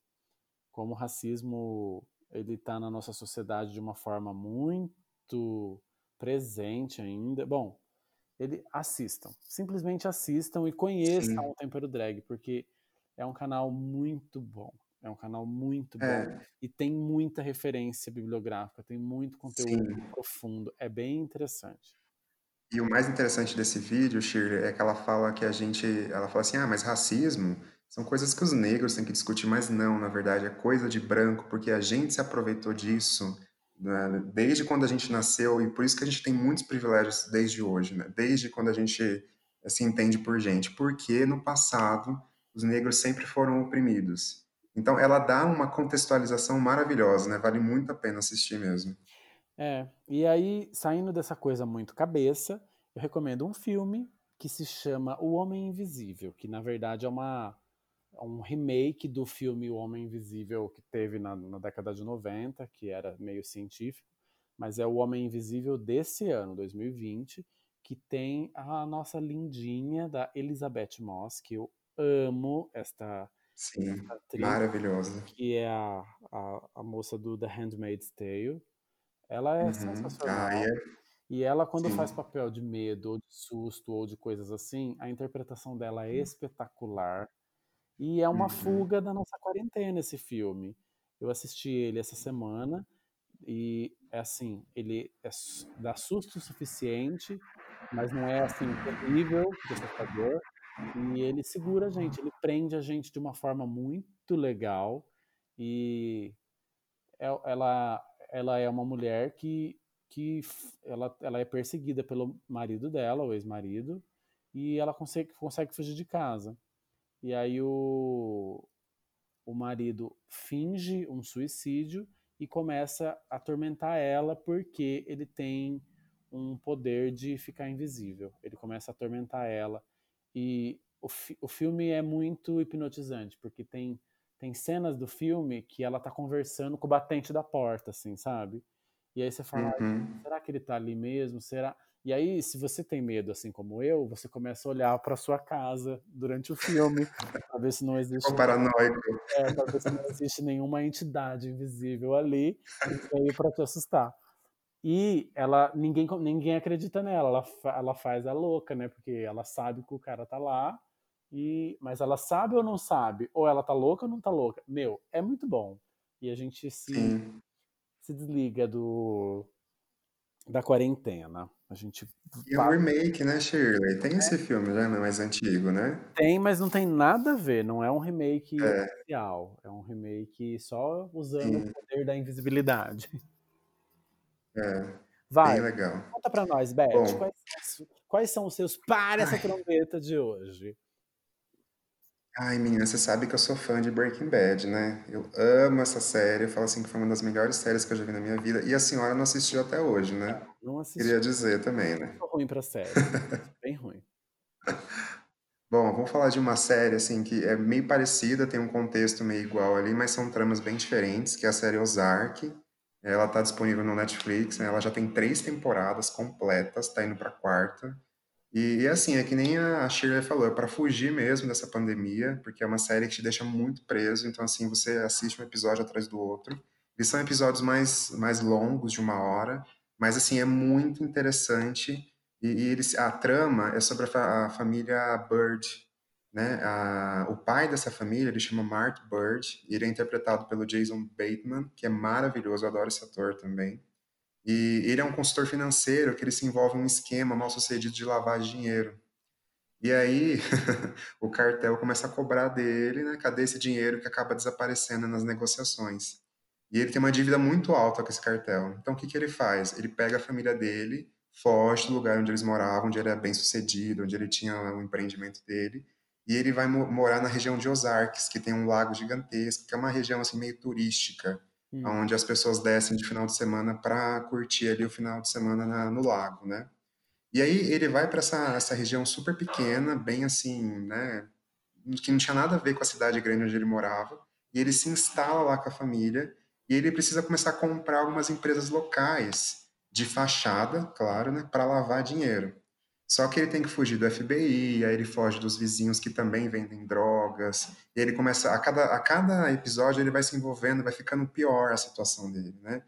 como o racismo ele está na nossa sociedade de uma forma muito presente ainda. Bom, ele assistam, simplesmente assistam e conheçam Sim. o Tempero Drag, porque é um canal muito bom. É um canal muito bom. É. E tem muita referência bibliográfica, tem muito conteúdo Sim. profundo. É bem interessante. E o mais interessante desse vídeo, Shirley, é que ela fala que a gente. Ela fala assim: ah, mas racismo são coisas que os negros têm que discutir, mas não, na verdade, é coisa de branco, porque a gente se aproveitou disso né, desde quando a gente nasceu, e por isso que a gente tem muitos privilégios desde hoje, né? Desde quando a gente se entende por gente. Porque no passado os negros sempre foram oprimidos. Então, ela dá uma contextualização maravilhosa, né? Vale muito a pena assistir mesmo. É, e aí, saindo dessa coisa muito cabeça, eu recomendo um filme que se chama O Homem Invisível, que na verdade é uma um remake do filme O Homem Invisível que teve na, na década de 90, que era meio científico, mas é o Homem Invisível desse ano, 2020, que tem a nossa lindinha da Elizabeth Moss, que eu amo esta Sim, atriz, maravilhosa. Que é a, a, a, moça do The Handmaid's Tale. Ela é uhum. sensacional. É... E ela, quando Sim. faz papel de medo, ou de susto, ou de coisas assim, a interpretação dela é espetacular. E é uma uhum. fuga da nossa quarentena esse filme. Eu assisti ele essa semana e é assim, ele é, dá susto o suficiente, mas não é assim terrível, assustador, e ele segura a gente, ele prende a gente de uma forma muito legal. E é, ela, ela é uma mulher que, que ela, ela é perseguida pelo marido dela, o ex-marido, e ela consegue, consegue fugir de casa. E aí o, o marido finge um suicídio e começa a atormentar ela porque ele tem um poder de ficar invisível. Ele começa a atormentar ela. E o, fi o filme é muito hipnotizante, porque tem, tem cenas do filme que ela tá conversando com o batente da porta, assim, sabe? E aí você fala, Uhum. será que ele tá ali mesmo? Será? E aí, se você tem medo, assim como eu, você começa a olhar para sua casa durante o filme, para ver se não [LAUGHS] existe, Ficou paranoico. é, pra ver se não existe nenhuma entidade invisível ali veio para te assustar. E ela, ninguém, ninguém acredita nela, ela, ela faz a louca, né? Porque ela sabe que o cara tá lá, e, mas ela sabe ou não sabe? Ou ela tá louca ou não tá louca? Meu, é muito bom. E a gente se, Sim. se desliga do da quarentena. A gente E é um remake, né, Shirley? Tem É. esse filme já, não é mais antigo, né? tem, mas não tem nada a ver. Não é um remake É. oficial. É um remake só usando Sim. o poder da invisibilidade. É, Vai, bem legal. conta pra nós, Beth. Quais, são os- quais são os seus para essa trombeta de hoje? Ai, menina, você sabe que eu sou fã de Breaking Bad, né? Eu amo essa série, eu falo assim que foi uma das melhores séries que eu já vi na minha vida. E a senhora não assistiu até hoje, né? Não assisti. Queria dizer também, né? Tô ruim pra série. [LAUGHS] Bem ruim. Bom, vamos falar de uma série assim que é meio parecida, tem um contexto meio igual ali, mas são tramas bem diferentes, que é a série Ozark. Ela está disponível no Netflix, né? Ela já tem três temporadas completas, tá indo para quarta. E, e, assim, é que nem a Shirley falou, é para fugir mesmo dessa pandemia, porque é uma série que te deixa muito preso, então assim, você assiste um episódio atrás do outro. Eles são episódios mais, mais longos, de uma hora, mas assim, é muito interessante. E, e eles, a trama é sobre a, a família Bird, né? A- o pai dessa família, ele chama Mark Bird, e ele é interpretado pelo Jason Bateman, que é maravilhoso, eu adoro esse ator também. E ele é um consultor financeiro que ele se envolve em um esquema mal sucedido de de dinheiro. E aí [LAUGHS] o cartel começa a cobrar dele, né? Cadê esse dinheiro que acaba desaparecendo nas negociações? E ele tem uma dívida muito alta com esse cartel. Então o que que ele faz? Ele pega a família dele, foge do lugar onde eles moravam, onde ele era bem sucedido, onde ele tinha o empreendimento dele, e ele vai mo- morar na região de Ozarks, que tem um lago gigantesco, que é uma região assim meio turística Hum. onde as pessoas descem de final de semana para curtir ali o final de semana na- no lago, né? E aí ele vai para essa, essa região super pequena, bem assim, né? Que não tinha nada a ver com a cidade grande onde ele morava. E ele se instala lá com a família e ele precisa começar a comprar algumas empresas locais de fachada, claro, né? Para lavar dinheiro. Só que ele tem que fugir do FBI, aí ele foge dos vizinhos que também vendem drogas. E ele começa a cada, a cada episódio ele vai se envolvendo, vai ficando pior a situação dele, né?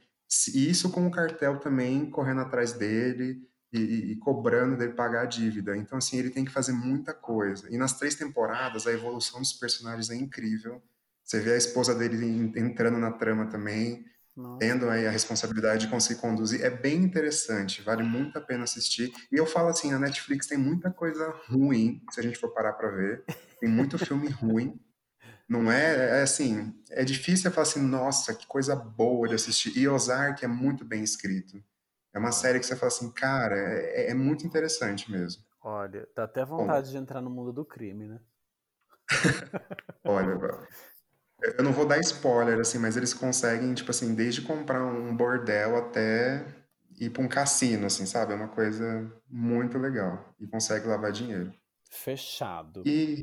E isso com o cartel também correndo atrás dele e, e- e cobrando dele pagar a dívida. Então assim ele tem que fazer muita coisa. E nas três temporadas a evolução dos personagens é incrível. Você vê a esposa dele en- entrando na trama também, Nossa. tendo aí a responsabilidade de conseguir conduzir. É bem interessante, vale muito a pena assistir. E eu falo assim, a Netflix tem muita coisa ruim, se a gente for parar para ver. Tem muito filme ruim. Não é, é assim, é difícil falar assim, nossa, que coisa boa de assistir. E Ozark é muito bem escrito. É uma série que você fala assim, cara, é, é muito interessante mesmo. Olha, dá até vontade de entrar no mundo do crime, né? [LAUGHS] Olha, eu não vou dar spoiler, assim, mas eles conseguem, tipo assim, desde comprar um bordel até ir para um cassino, assim, sabe? É uma coisa muito legal. E consegue lavar dinheiro. Fechado. E,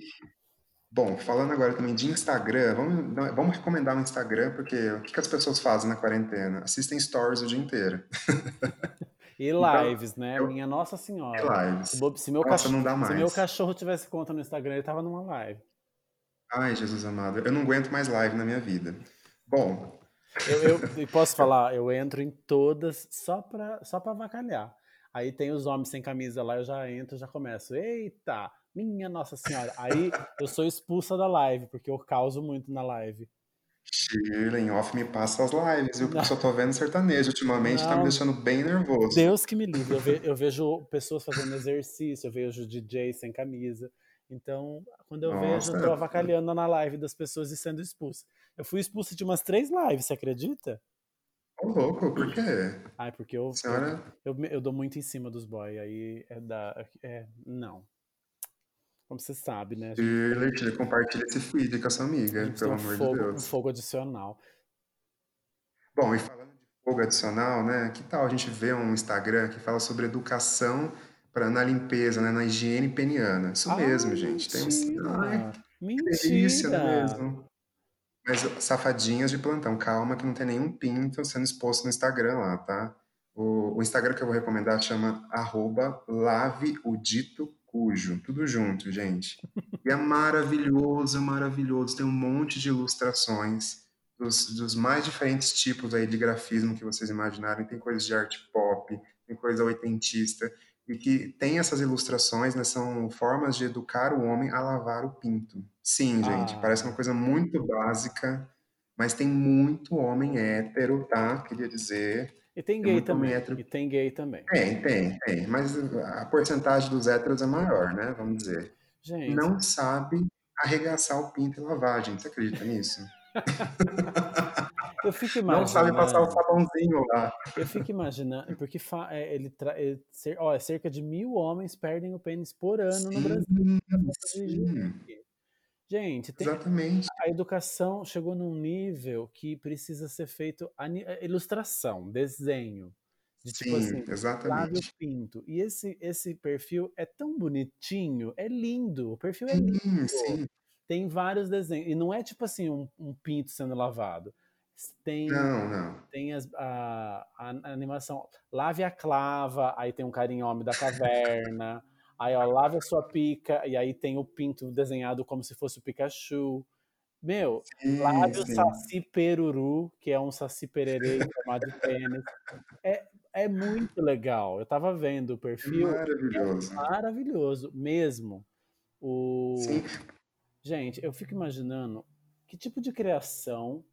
bom, falando agora também de Instagram, vamos, vamos recomendar o Instagram, porque o que que as pessoas fazem na quarentena? Assistem stories o dia inteiro. E [LAUGHS] Então, lives, né? eu- Minha Nossa E Senhora. lives. Se, meu Nossa, cachorro, não dá se meu mais. cachorro tivesse conta no Instagram, ele tava numa live. Ai, Jesus amado, eu não aguento mais live na minha vida. Bom, Eu, eu- posso falar, eu entro em todas só pra, só pra avacalhar. Aí tem os homens sem camisa lá, eu já entro, já começo. Eita, minha Nossa Senhora. Aí eu sou expulsa da live, porque eu causo muito na live. Shirley, em off me passa as lives, Não. eu só tô vendo sertanejo ultimamente, tá me Não. deixando bem nervoso. Deus que me livre. Eu, ve- eu vejo pessoas fazendo exercício, eu vejo DJ sem camisa. Então, quando eu vejo, eu tô Nossa. avacalhando na live das pessoas e sendo expulsa. Eu fui expulsa de umas três lives, você acredita? Ô, louco, por quê? Ai, porque eu, Senhora, eu, eu, eu dou muito em cima dos boys, aí é da. É, não. Como você sabe, né? Shirley, Shirley, compartilha esse feed com a sua amiga, pelo um amor de fogo, um Deus. fogo adicional. Bom, e falando de fogo adicional, né? Que tal a gente ver um Instagram que fala sobre educação pra, na limpeza, né? Na higiene peniana? Isso Ai, mesmo, gente. Tem uns... Ai, mentira! delícia, não é Mentira! mesmo? Mas safadinhas de plantão, calma que não tem nenhum pinto sendo exposto no Instagram lá, tá? O, o Instagram que eu vou recomendar chama arroba lave o dito cujo. Tudo junto, gente. E é maravilhoso, é maravilhoso. Tem um monte de ilustrações dos, dos mais diferentes tipos aí de grafismo que vocês imaginarem. Tem coisas de arte pop, tem coisa oitentista. E que tem essas ilustrações, né? São formas de educar o homem a lavar o pinto. Sim, gente, parece uma Ah, coisa muito básica, mas tem muito homem hétero, tá? Queria dizer. e tem Tem gay homem também. hétero E tem gay também. tem, tem, tem. Mas a porcentagem dos héteros é maior, né? Vamos dizer. Gente, Não sabe arregaçar o pinto e lavar, gente. Você acredita nisso? [LAUGHS] eu fico Não sabe passar o imaginando. sabãozinho lá. Eu fico imaginando, porque é, ele, tra- ele cer- ó, é cerca de mil homens perdem o pênis por ano no Brasil Sim, sim. Gente, tem- Exatamente. a educação chegou num nível que precisa ser feito eh, ilustração, desenho, de tipo Sim, assim, exatamente. pinto. E esse, esse perfil é tão bonitinho, é lindo, o perfil é Sim, lindo. sim. Tem vários desenhos. E não é tipo assim, um, um pinto sendo lavado. Tem, Não, não. tem as- a, a animação. Lave a clava, aí tem um carinho homem da caverna. [LAUGHS] Aí, ó, lave a sua pica, e aí tem o pinto desenhado como se fosse o Pikachu. Meu, Sim, lave o sim. saci peruru, que é um saci pererê [LAUGHS] de pênis. É, é muito legal. Eu tava vendo o É perfil, é maravilhoso. maravilhoso mesmo. O... Sim, Gente, eu fico imaginando que tipo de criação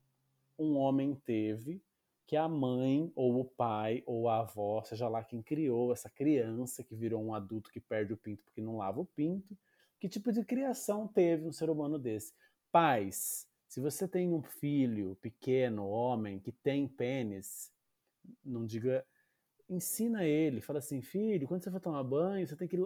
um homem teve que a mãe, ou o pai, ou a avó, seja lá quem criou essa criança que virou um adulto que perde o pinto porque não lava o pinto, que tipo de criação teve um ser humano desse? Pais, se você tem um filho pequeno, homem, que tem pênis, não diga, ensina ele, fala assim, filho, quando você for tomar banho, você tem que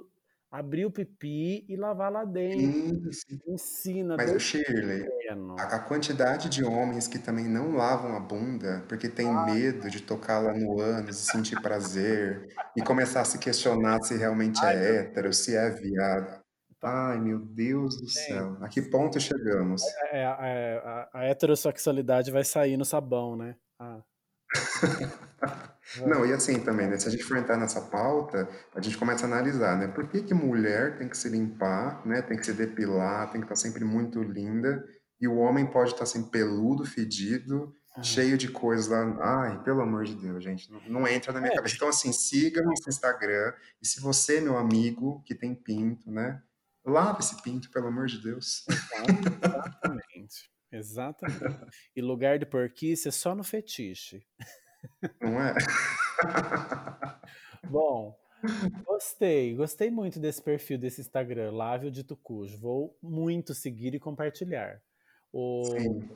abrir o pipi e lavar lá dentro. sim. Ensina Mas o Shirley, pequeno. a, quantidade de homens que também não lavam a bunda porque tem medo de tocar lá no ânus e sentir prazer e começar a se questionar se realmente Ai, é hétero, se é viado. Tá. Ai, meu Deus do céu. A que ponto chegamos? é, é, é, a, a heterossexualidade vai sair no sabão, né? Ah. [LAUGHS] Não, e assim também, né? Se a gente for entrar nessa pauta, a gente começa a analisar, né? Por que que mulher tem que se limpar, né? Tem que se depilar, tem que estar sempre muito linda, e o homem pode estar assim peludo, fedido, Ah, cheio de coisas lá. Ai, pelo amor de Deus, gente, não, não entra na minha É, cabeça. Então, assim, siga nosso Instagram, e se você, meu amigo, que tem pinto, né? Lava esse pinto, pelo amor de Deus. exatamente. Exatamente. E lugar de porquice é só no fetiche. Não é? [LAUGHS] Bom, gostei, gostei muito desse perfil desse Instagram, Lávio Dito Cujo. Vou muito seguir e compartilhar. O... Sim.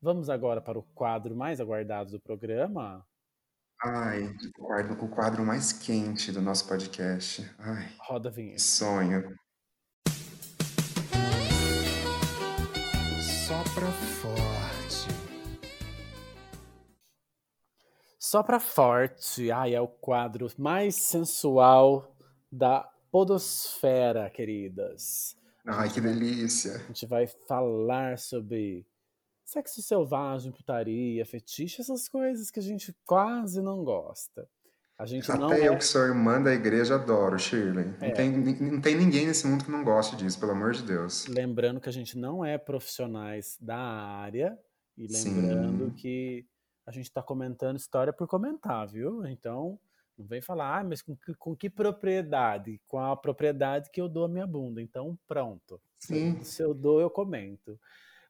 Vamos agora para o quadro mais aguardado do programa. Ai, o quadro, o quadro mais quente do nosso podcast. Ai, Roda a vinheta. sonho. Sopra forte. Só pra forte. Ai, é o quadro mais sensual da podosfera, queridas. Ai, que delícia. a gente vai falar sobre sexo selvagem, putaria, fetiche, essas coisas que a gente quase não gosta. A gente não Até eu é. que sou irmã da igreja adoro, Shirley. Não É, tem, não tem ninguém nesse mundo que não goste disso, pelo amor de Deus. lembrando que a gente não é profissionais da área e lembrando Sim. que a gente está comentando história por comentar, viu? Então, não vem falar, ah, mas com, que- com que propriedade? Com a propriedade que eu dou a minha bunda. Então, pronto. Se eu, Sim. se eu dou, eu comento.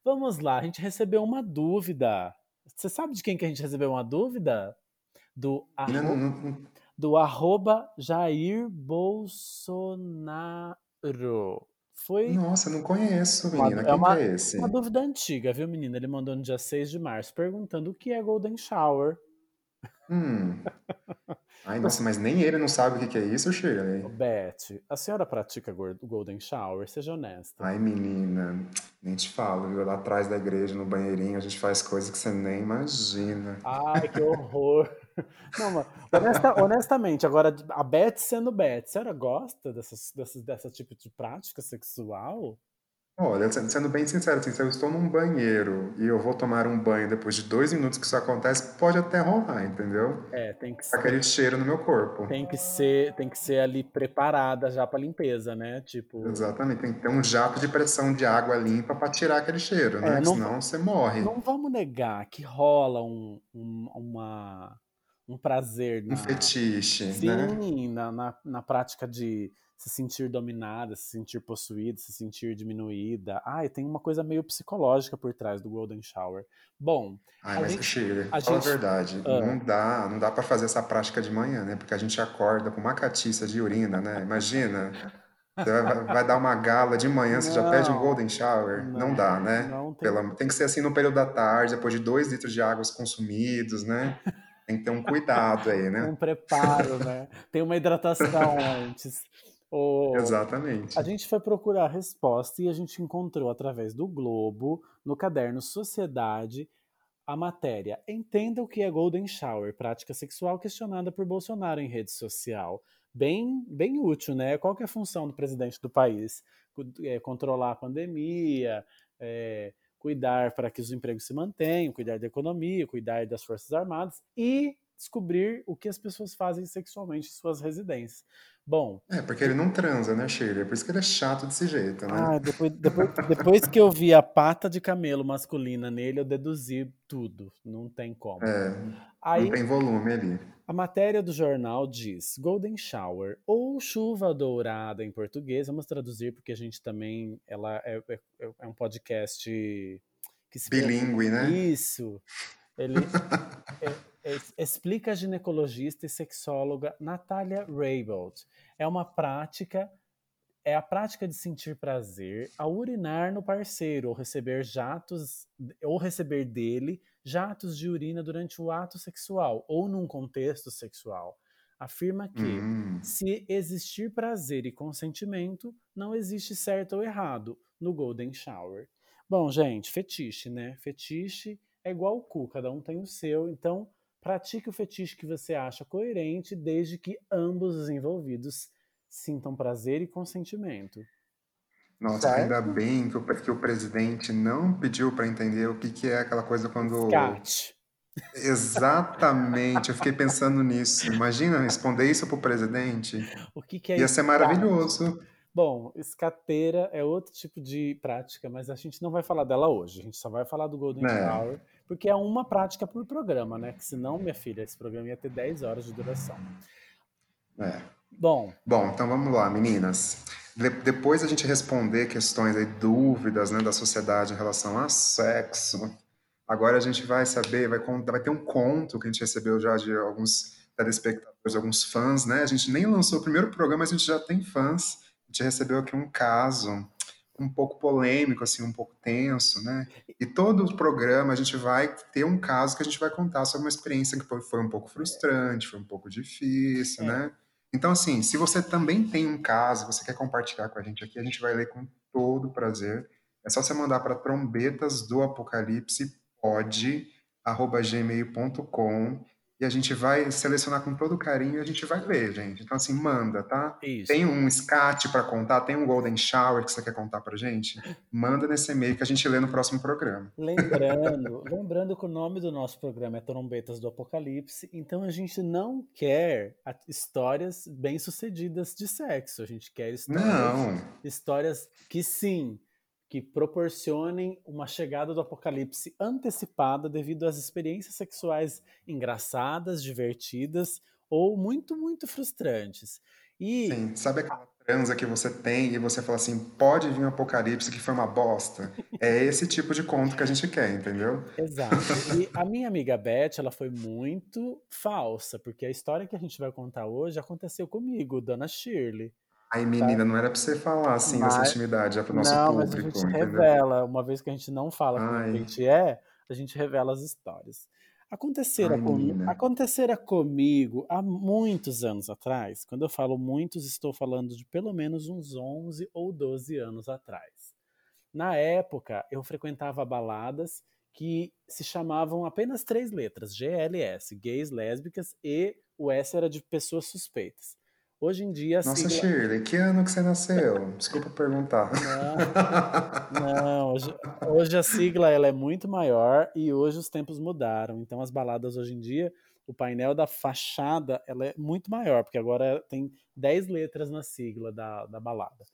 Vamos lá, a gente recebeu uma dúvida. Você sabe de quem que a gente recebeu uma dúvida? Do, Menina, não, não- não- do arroba Jair Bolsonaro. Foi nossa, não conheço, uma, menina. é Quem que uma, é uma esse? dúvida antiga, viu, menina? Ele mandou no dia 6 de março, perguntando o que é Golden Shower. Hum. [LAUGHS] Ai, nossa, mas nem ele não sabe o que que é isso, Shirley. Beth, a senhora pratica Golden Shower? Seja honesta. Ai, menina, nem te falo, viu? Lá atrás da igreja, no banheirinho, a gente faz coisas que você nem imagina. Ai, que horror. [LAUGHS] [LAUGHS] Não, mas honesta- honestamente, agora a Beth sendo Beth, a senhora gosta dessas, dessas, dessa tipo de prática sexual? Olha, sendo bem sincero, assim, se eu estou num banheiro e eu vou tomar um banho depois de dois minutos que isso acontece, pode até rolar, entendeu? É, tem que ser, Aquele cheiro no meu corpo. tem que ser, tem que ser ali preparada já pra limpeza, né? Tipo, Exatamente, tem que ter um jato de pressão de água limpa para tirar aquele cheiro, né? É, não- Senão você morre. não vamos negar que rola um, um, uma, um prazer Um na, fetiche, né? Sim, na, na, na prática de se sentir dominada, se sentir possuída, se sentir diminuída. Ai, tem uma coisa meio psicológica por trás do Golden Shower. Bom, Ai, mas gente- Shirley, a fala gente- a verdade, Ah. não dá, não dá para fazer essa prática de manhã, né? Porque a gente acorda com uma catiça de urina, né? Imagina, você vai, vai dar uma gala de manhã, você já pede um Não, golden shower? Não, não, dá, né? não tem. Pela- tem que ser assim no período da tarde, depois de dois litros de águas consumidos, né? Tem que ter um cuidado aí, né? um preparo, né? Tem uma hidratação [LAUGHS] antes. O, Exatamente. a gente foi procurar a resposta e a gente encontrou através do Globo, no caderno Sociedade, a matéria Entenda o que é Golden Shower, prática sexual questionada por Bolsonaro em rede social. Bem, bem útil, né? Qual que é a função do presidente do país? É, controlar a pandemia, é, cuidar para que os empregos se mantenham, cuidar da economia, cuidar das Forças Armadas e descobrir o que as pessoas fazem sexualmente em suas residências. Bom, É, porque ele não transa, né, Shirley? Por isso que ele é chato desse jeito, né? ah, depois, depois, depois que eu vi a pata de camelo masculina nele, eu deduzi tudo. Não tem como. É, não Aí tem volume ali. a matéria do jornal diz Golden Shower ou chuva dourada em português. Vamos traduzir porque a gente também ela é, é- é um podcast que se Bilíngue, né? Isso. Ele [LAUGHS] é- é- explica a ginecologista e sexóloga Natália Raybold. É uma prática, é a prática de sentir prazer ao urinar no parceiro ou receber jatos ou receber dele jatos de urina durante o ato sexual ou num contexto sexual. Afirma que Hum, se existir prazer e consentimento, não existe certo ou errado no Golden Shower. Bom, gente, fetiche, né? Fetiche é igual o cu, cada um tem o seu, então pratique o fetiche que você acha coerente, desde que ambos os envolvidos sintam prazer e consentimento. Nossa, Certo? ainda bem que o, que o presidente não pediu para entender o que, que é aquela coisa quando. Cat. Exatamente, eu fiquei pensando nisso. Imagina responder isso pro presidente. O que, que é Ia ser maravilhoso. Bom, escateira é outro tipo de prática, mas a gente não vai falar dela hoje. A gente só vai falar do Golden É. Shower, porque é uma prática por programa, né? Que senão, minha filha, esse programa ia ter 10 horas de duração. É. Bom, Bom, então vamos lá, meninas. De- depois a gente responder questões aí, dúvidas, né, da sociedade em relação a sexo. Agora a gente vai saber, vai, vai ter um conto que a gente recebeu já de alguns telespectadores, alguns fãs, né? A gente nem lançou o primeiro programa, mas a gente já tem fãs. A gente recebeu aqui um caso um pouco polêmico, assim, um pouco tenso, né? E todo o programa a gente vai ter um caso que a gente vai contar sobre uma experiência que foi, um pouco frustrante, foi um pouco difícil, É. né? Então, assim, se você também tem um caso, você quer compartilhar com a gente aqui, a gente vai ler com todo prazer. É só você mandar para trombetas do apocalipse pode arroba gmail.com e a gente vai selecionar com todo carinho e a gente vai ler, gente. Então, assim, manda, tá? isso. Tem um escate para contar? Tem um golden shower que você quer contar pra gente? Manda nesse e-mail que a gente lê no próximo programa. Lembrando, [LAUGHS] lembrando que o nome do nosso programa é Trombetas do Apocalipse, então a gente não quer histórias bem-sucedidas de sexo. A gente quer histórias, Não, histórias que sim, que proporcionem uma chegada do apocalipse antecipada devido às experiências sexuais engraçadas, divertidas ou muito, muito frustrantes. E sim. Sabe aquela transa que você tem e você fala assim, pode vir um apocalipse que foi uma bosta? É esse tipo de conto que a gente quer, entendeu? Exato. [LAUGHS] E a minha amiga Beth, ela foi muito falsa, porque a história que a gente vai contar hoje aconteceu comigo, Dona Shirley. Aí, menina, não era pra você falar assim dessa Mas- intimidade, é pro nosso não, mas a público, gente entendeu? revela, uma vez que a gente não fala como a gente é, a gente revela as histórias. Acontecera, Ai, com, acontecera comigo há muitos anos atrás. Quando eu falo muitos, estou falando de pelo menos uns 11 ou 12 anos atrás. Na época, eu frequentava baladas que se chamavam apenas três letras: GLS, gays, lésbicas, e o S era de pessoas suspeitas. Hoje em dia Nossa, sigla. Shirley, que ano que você nasceu? Desculpa perguntar. Não, [LAUGHS] não hoje, hoje a sigla ela é muito maior e hoje os tempos mudaram. Então as baladas hoje em dia, o painel da fachada ela é muito maior, porque agora tem 10 letras na sigla da, da balada.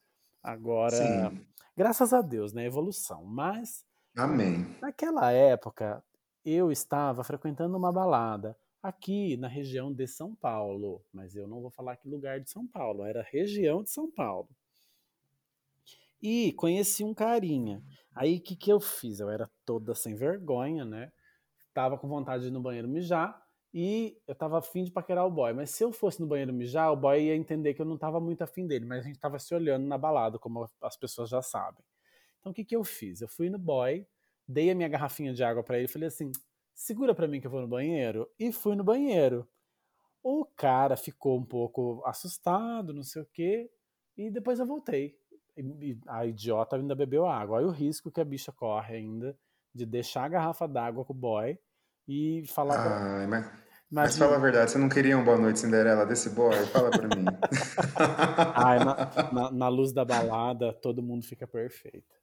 Agora, Sim, graças a Deus, né? Evolução. Mas amém. naquela época eu estava frequentando uma balada aqui na região de São Paulo, mas eu não vou falar que lugar de São Paulo, era região de São Paulo. E conheci um carinha. Aí o que, que eu fiz? Eu era toda sem vergonha, né? Tava com vontade de ir no banheiro mijar e eu tava afim de paquerar o boy. Mas se eu fosse no banheiro mijar, o boy ia entender que eu não tava muito afim dele, mas a gente tava se olhando na balada, como as pessoas já sabem. Então o que, que eu fiz? Eu fui no boy, dei a minha garrafinha de água para ele e falei assim: segura para mim que eu vou no banheiro. E fui no banheiro. O cara ficou um pouco assustado, não sei o quê, e depois eu voltei. E a idiota ainda bebeu água. Olha o risco que a bicha corre ainda de deixar a garrafa d'água com o boy e falar. pra- Ai, mas, mas Imagina, fala a verdade, você não queria um Boa Noite Cinderela desse boy? Fala pra mim. [LAUGHS] ai, na, na- na luz da balada todo mundo fica perfeito.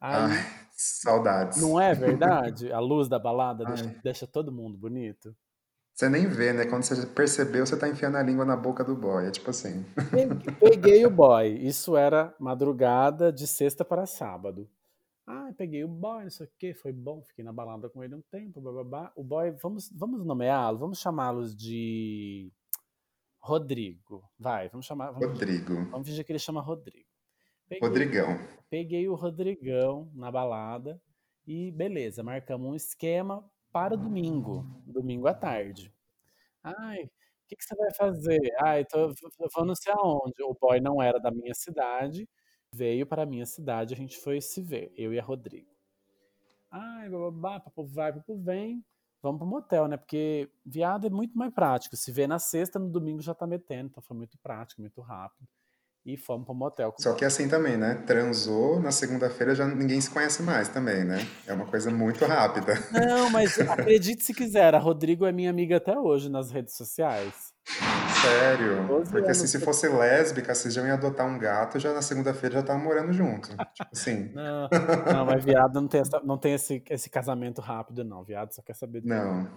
Aí, Ai, [LAUGHS] saudades. não é verdade? A luz da balada deixa, Ai, deixa todo mundo bonito. você nem vê, né? Quando você percebeu, você tá enfiando a língua na boca do boy. É tipo assim. Pe- Peguei o boy. Isso era madrugada de sexta para sábado. Ah, peguei o boy, não sei o que, foi bom, fiquei na balada com ele um tempo, bababá. O boy, vamos, vamos nomeá-lo, vamos chamá-los de Rodrigo. Vai, vamos chamar, vamos, Rodrigo. vamos fingir que ele chama Rodrigo. Peguei, Rodrigão. peguei o Rodrigão na balada e beleza, marcamos um esquema para domingo, domingo à tarde. Ai, o que, que você vai fazer? Ai, tô, eu vou não sei aonde. O boy não era da minha cidade, veio para a minha cidade, a gente foi se ver, eu e a Rodrigo. Ai, bababá, papo vai, papo vem. Vamos pro motel, né? Porque viado é muito mais prático. Se vê na sexta, no domingo já tá metendo. Então foi muito prático, muito rápido. E fomos pro motel Só que assim também, né? Transou, na segunda-feira já ninguém se conhece mais também, né? É uma coisa muito rápida. Não, mas [LAUGHS] acredite se quiser, a Rodrigo é minha amiga até hoje nas redes sociais. Sério. 12 Porque assim, se fosse lésbica, vocês já iam adotar um gato, já na segunda-feira já estavam morando junto. Tipo assim. [LAUGHS] Não, não, mas viado não tem, essa- não tem esse, esse casamento rápido, não. Viado só quer saber do Não.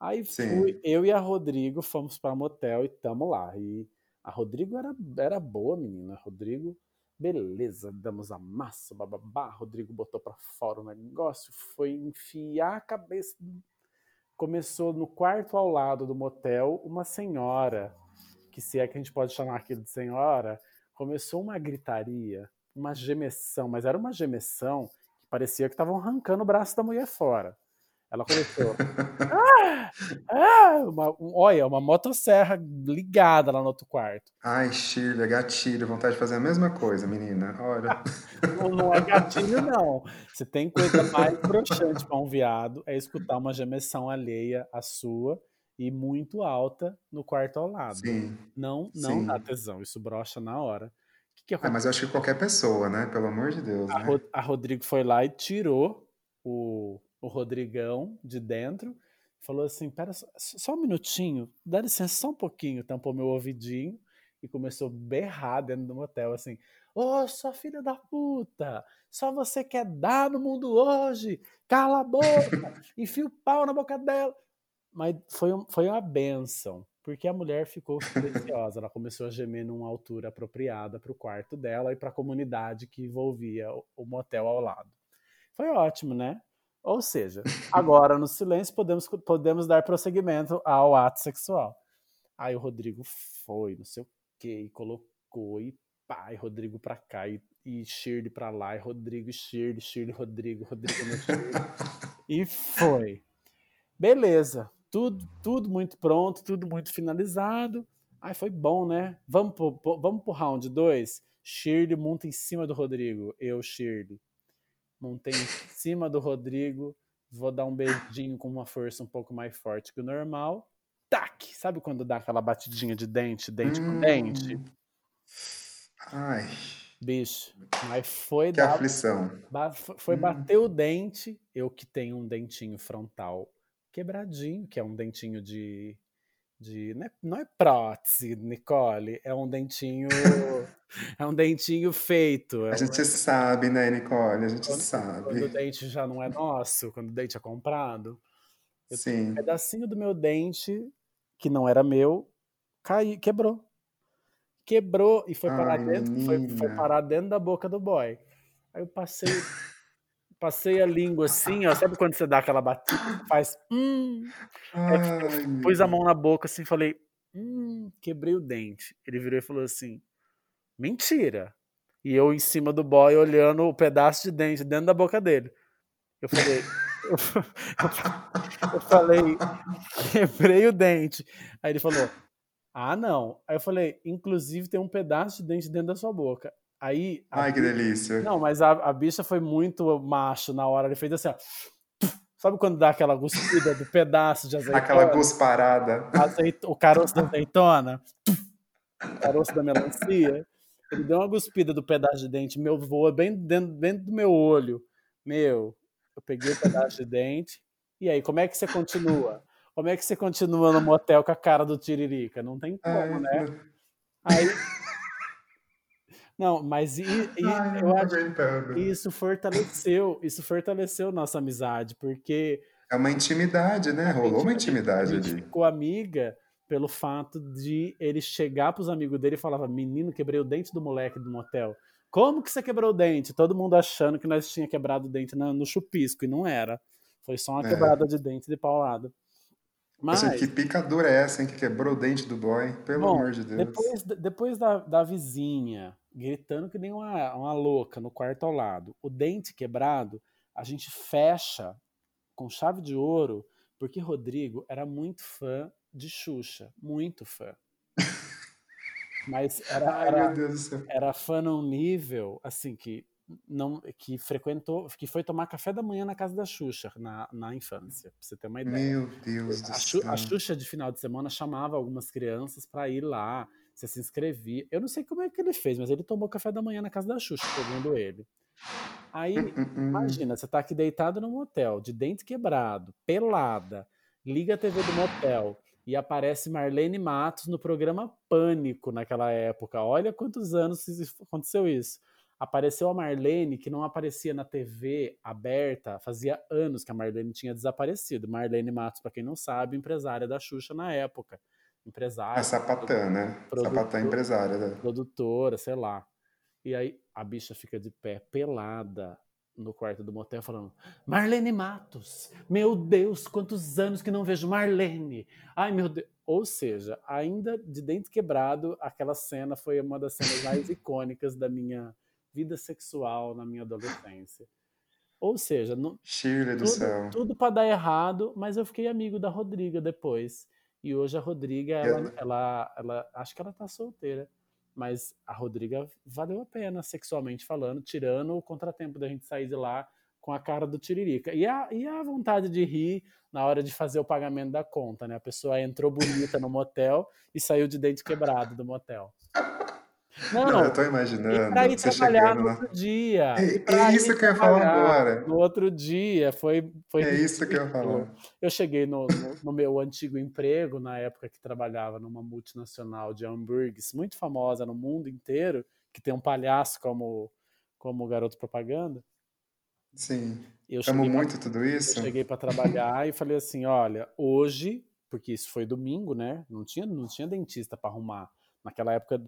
Aí Sim. fui, eu e a Rodrigo fomos para motel e tamo lá. E a Rodrigo era, era boa, menina. Rodrigo, beleza, damos a massa, bababá. Rodrigo botou para fora o negócio, foi enfiar a cabeça. Começou no quarto ao lado do motel, uma senhora, que se é que a gente pode chamar aquilo de senhora, começou uma gritaria, uma gemessão, mas era uma gemessão que parecia que estavam arrancando o braço da mulher fora. Ela começou. [LAUGHS] Ah! Ah! Uma, um- olha, uma motosserra ligada lá no outro quarto. Ai, Shirley, gatilho, vontade de fazer a mesma coisa, menina. Olha. [LAUGHS] Não, não é gatilho, não. Se tem coisa mais broxante para um viado, é escutar uma gemessão alheia à sua e muito alta no quarto ao lado. Sim, Não, não dá sim. tesão, isso brocha na hora. Que, que Ah, mas eu acho que qualquer pessoa, né? Pelo amor de Deus, A, né? Ro- a Rodrigo foi lá e tirou o, o Rodrigão de dentro. Falou assim: Pera só, um minutinho, dá licença, só um pouquinho. Tampou meu ouvidinho e começou a berrar dentro do motel assim: Ô, sua filha da puta, só você quer dar no mundo hoje, cala a boca, [LAUGHS] enfia o pau na boca dela. Mas foi, um- foi uma benção, porque a mulher ficou silenciosa. Ela começou a gemer numa altura apropriada para o quarto dela e para a comunidade que envolvia o, o motel ao lado. Foi ótimo, né? Ou seja, agora no silêncio podemos, podemos dar prosseguimento ao ato sexual. Aí o Rodrigo foi, não sei o que, e colocou, e pá, e Rodrigo pra cá, e, e Shirley pra lá, e Rodrigo, e Shirley, Shirley, Rodrigo, Rodrigo Shirley. [LAUGHS] E foi. Beleza, tudo, tudo muito pronto, tudo muito finalizado. Aí foi bom, né? Vamos pro, pro- vamos pro round 2? Shirley monta em cima do Rodrigo. Eu, Shirley. Montei em cima do Rodrigo vou dar um beijinho com uma força um pouco mais forte que o normal. Tac! Sabe quando dá aquela batidinha de dente, dente com dente? Hum. Ai, Bicho, mas foi que aflição. Foi Hum. bater o dente, eu que tenho um dentinho frontal quebradinho, que é um dentinho de. De não, é, não é prótese, Nicole, é um dentinho. [LAUGHS] é um dentinho feito. É A um- gente sabe, né, Nicole? A gente quando, quando o sabe. dente já não é nosso, quando o dente é comprado. Eu tenho um Sim. pedacinho do meu dente, que não era meu, cai, quebrou. Quebrou e foi parar dentro, foi, foi parar dentro da boca do boy. Aí eu passei, [LAUGHS] passei a língua assim, ó. Sabe quando você dá aquela batida? Faz. [COUGHS] Hum. Ai, meu pus a mão na boca assim e falei. Hum, quebrei o dente. Ele virou e falou assim: Mentira. E eu em cima do boy olhando o pedaço de dente dentro da boca dele. Eu falei. [LAUGHS] Eu, eu falei, quebrei o dente. Aí ele falou, ah, não. Aí eu falei, inclusive tem um pedaço de dente dentro da sua boca. Aí. Ai, que bi- delícia. Não, mas a, a bicha foi muito macho na hora. Ele fez assim, ó. Sabe quando dá aquela cuspida do pedaço de azeitona? Aquela gusparada. Azeit- O caroço da azeitona? O caroço da melancia? Ele deu uma cuspida do pedaço de dente, meu voa bem dentro, dentro do meu olho. Meu, eu peguei o pedaço de dente. E aí, como é que você continua? Como é que você continua no motel com a cara do Tiririca? Não tem como, Ai, né? Aí. Não, mas e, e Ai, eu acho isso fortaleceu, isso fortaleceu nossa amizade, porque É uma intimidade, né? Rolou uma intimidade ali. ficou amiga pelo fato de ele chegar pros amigos dele e falava: Menino, quebrei o dente do moleque do motel. Como que você quebrou o dente? Todo mundo achando que nós tinha quebrado o dente na- no chupisco, e não era. Foi só uma É. quebrada de dente de paulada. Mas, Assim, que picadura é essa, hein? Que quebrou o dente do boy. Pelo bom, amor de Deus. depois, depois da, da vizinha gritando que nem uma, uma louca no quarto ao lado, o dente quebrado, a gente fecha com chave de ouro, porque Rodrigo era muito fã de Xuxa, muito fã. [LAUGHS] Mas era, Ai, era, do céu. era fã num nível assim que não que frequentou, que foi tomar café da manhã na casa da Xuxa na, na infância, pra você ter uma ideia. Meu Deus do A, Xu- céu. a Xuxa de final de semana chamava algumas crianças para ir lá, você se inscrevia. Eu não sei como é que ele fez, mas ele tomou café da manhã na casa da Xuxa, segundo ele. Aí, Hum, hum, hum. imagina, você tá aqui deitado num motel, de dente quebrado, pelada, liga a TV do motel e aparece Marlene Matos no programa Pânico naquela época. Olha quantos anos aconteceu isso. Apareceu a Marlene, que não aparecia na TV aberta, fazia anos que a Marlene tinha desaparecido. Marlene Matos, para quem não sabe, empresária da Xuxa na época. Empresária, A sapatã, né? Sapatã empresária. Né? produtora, sei lá. E aí a bicha fica de pé, pelada, no quarto do motel, falando: Marlene Matos, meu Deus, quantos anos que não vejo Marlene. Ai, meu Deus. Ou seja, ainda de dente quebrado, aquela cena foi uma das cenas mais [LAUGHS] icônicas da minha vida sexual na minha adolescência. Ou seja, não, Shirley do tudo, céu. tudo para dar errado, mas eu fiquei amigo da Rodriga depois. E hoje a Rodriga, ela, ela- ela, acho que ela tá solteira. Mas a Rodriga valeu a pena, sexualmente falando, tirando o contratempo da gente sair de lá com a cara do Tiririca. E a, e a vontade de rir na hora de fazer o pagamento da conta, né? A pessoa entrou bonita no motel e saiu de dente quebrado do motel. [LAUGHS] Não, Não, eu tô imaginando pra ir você trabalhar chegando no outro dia. É- é isso que eu ia falar agora. No outro dia, foi, foi É isso que eu ia falar. Eu cheguei no, no- no meu antigo emprego, na época que trabalhava numa multinacional de hambúrgueres, muito famosa no mundo inteiro, que tem um palhaço como, como garoto propaganda. Sim. Eu Amo cheguei pra- muito tudo isso. eu cheguei para trabalhar e falei assim, olha, hoje, porque isso foi domingo, né? Não tinha, não tinha dentista para arrumar. Naquela época,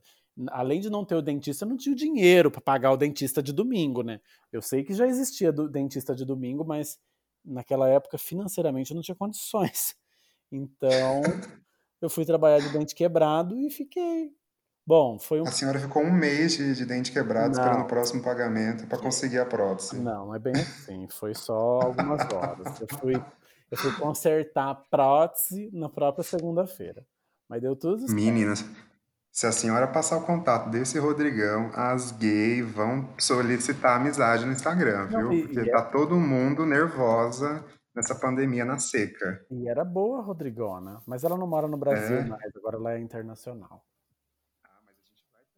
além de não ter o dentista, eu não tinha o dinheiro para pagar o dentista de domingo, né? Eu sei que já existia do dentista de domingo, mas naquela época financeiramente eu não tinha condições. [LAUGHS] Então, eu fui trabalhar de dente quebrado e fiquei. Bom, foi um A senhora ficou um mês de, de dente quebrado esperando Não. o próximo pagamento para conseguir a prótese. Não, não é bem assim. Foi só algumas horas. Eu fui, eu fui consertar a prótese na própria segunda-feira. Mas deu tudo certo. Meninas, se a senhora passar o contato desse Rodrigão, as gays vão solicitar amizade no Instagram, Não, viu? e- Porque e é- tá todo mundo nervosa nessa pandemia na seca. E era boa a Rodrigona, mas ela não mora no Brasil É. mais, agora ela é internacional.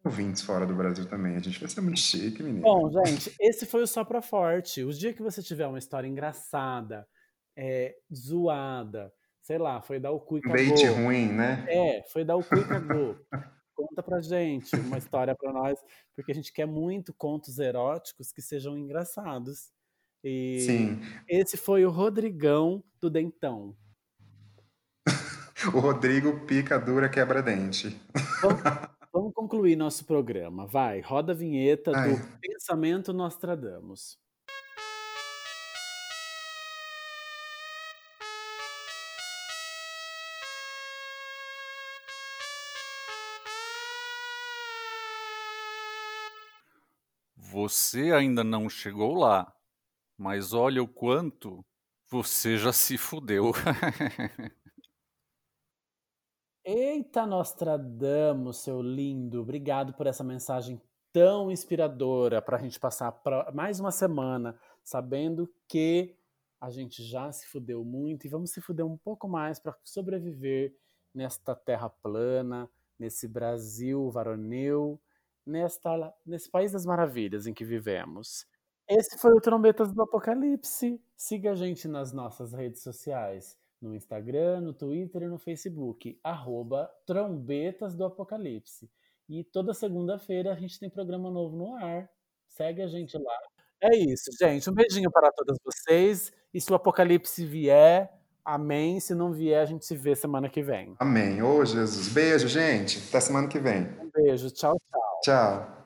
Ouvintes fora do Brasil também. A gente vai ser muito chique, menino. Bom, gente, esse foi o Só Pra Forte. O dia que você tiver uma história engraçada, é, zoada, sei lá, foi dar o cu e cagou. ruim, né? É, foi dar o cu e cagou. Conta pra gente uma história pra nós, porque a gente quer muito contos eróticos que sejam engraçados. E Sim. esse foi o Rodrigão do Dentão. [LAUGHS] O Rodrigo pica dura quebra dente. Vamos, [LAUGHS] vamos concluir nosso programa. Vai, roda a vinheta do Ai. Pensamento Nostradamus. Você ainda não chegou lá, mas olha o quanto você já se fudeu. [LAUGHS] Eita, Nostradamus, seu lindo. Obrigado por essa mensagem tão inspiradora para a gente passar pra mais uma semana sabendo que a gente já se fudeu muito e vamos se fuder um pouco mais para sobreviver nesta terra plana, nesse Brasil varonil, nesta, nesse país das maravilhas em que vivemos. Esse foi o Trombetas do Apocalipse. Siga a gente nas nossas redes sociais no Instagram, no Twitter e no Facebook, arroba Trombetas do Apocalipse. E toda segunda-feira a gente tem programa novo no ar. Segue a gente lá. É isso, gente. Um beijinho para todas vocês. E se o Apocalipse vier, amém. Se não vier, a gente se vê semana que vem. Amém. Ô, Jesus. Beijo, gente. Até semana que vem. Um beijo. Tchau, tchau. Tchau.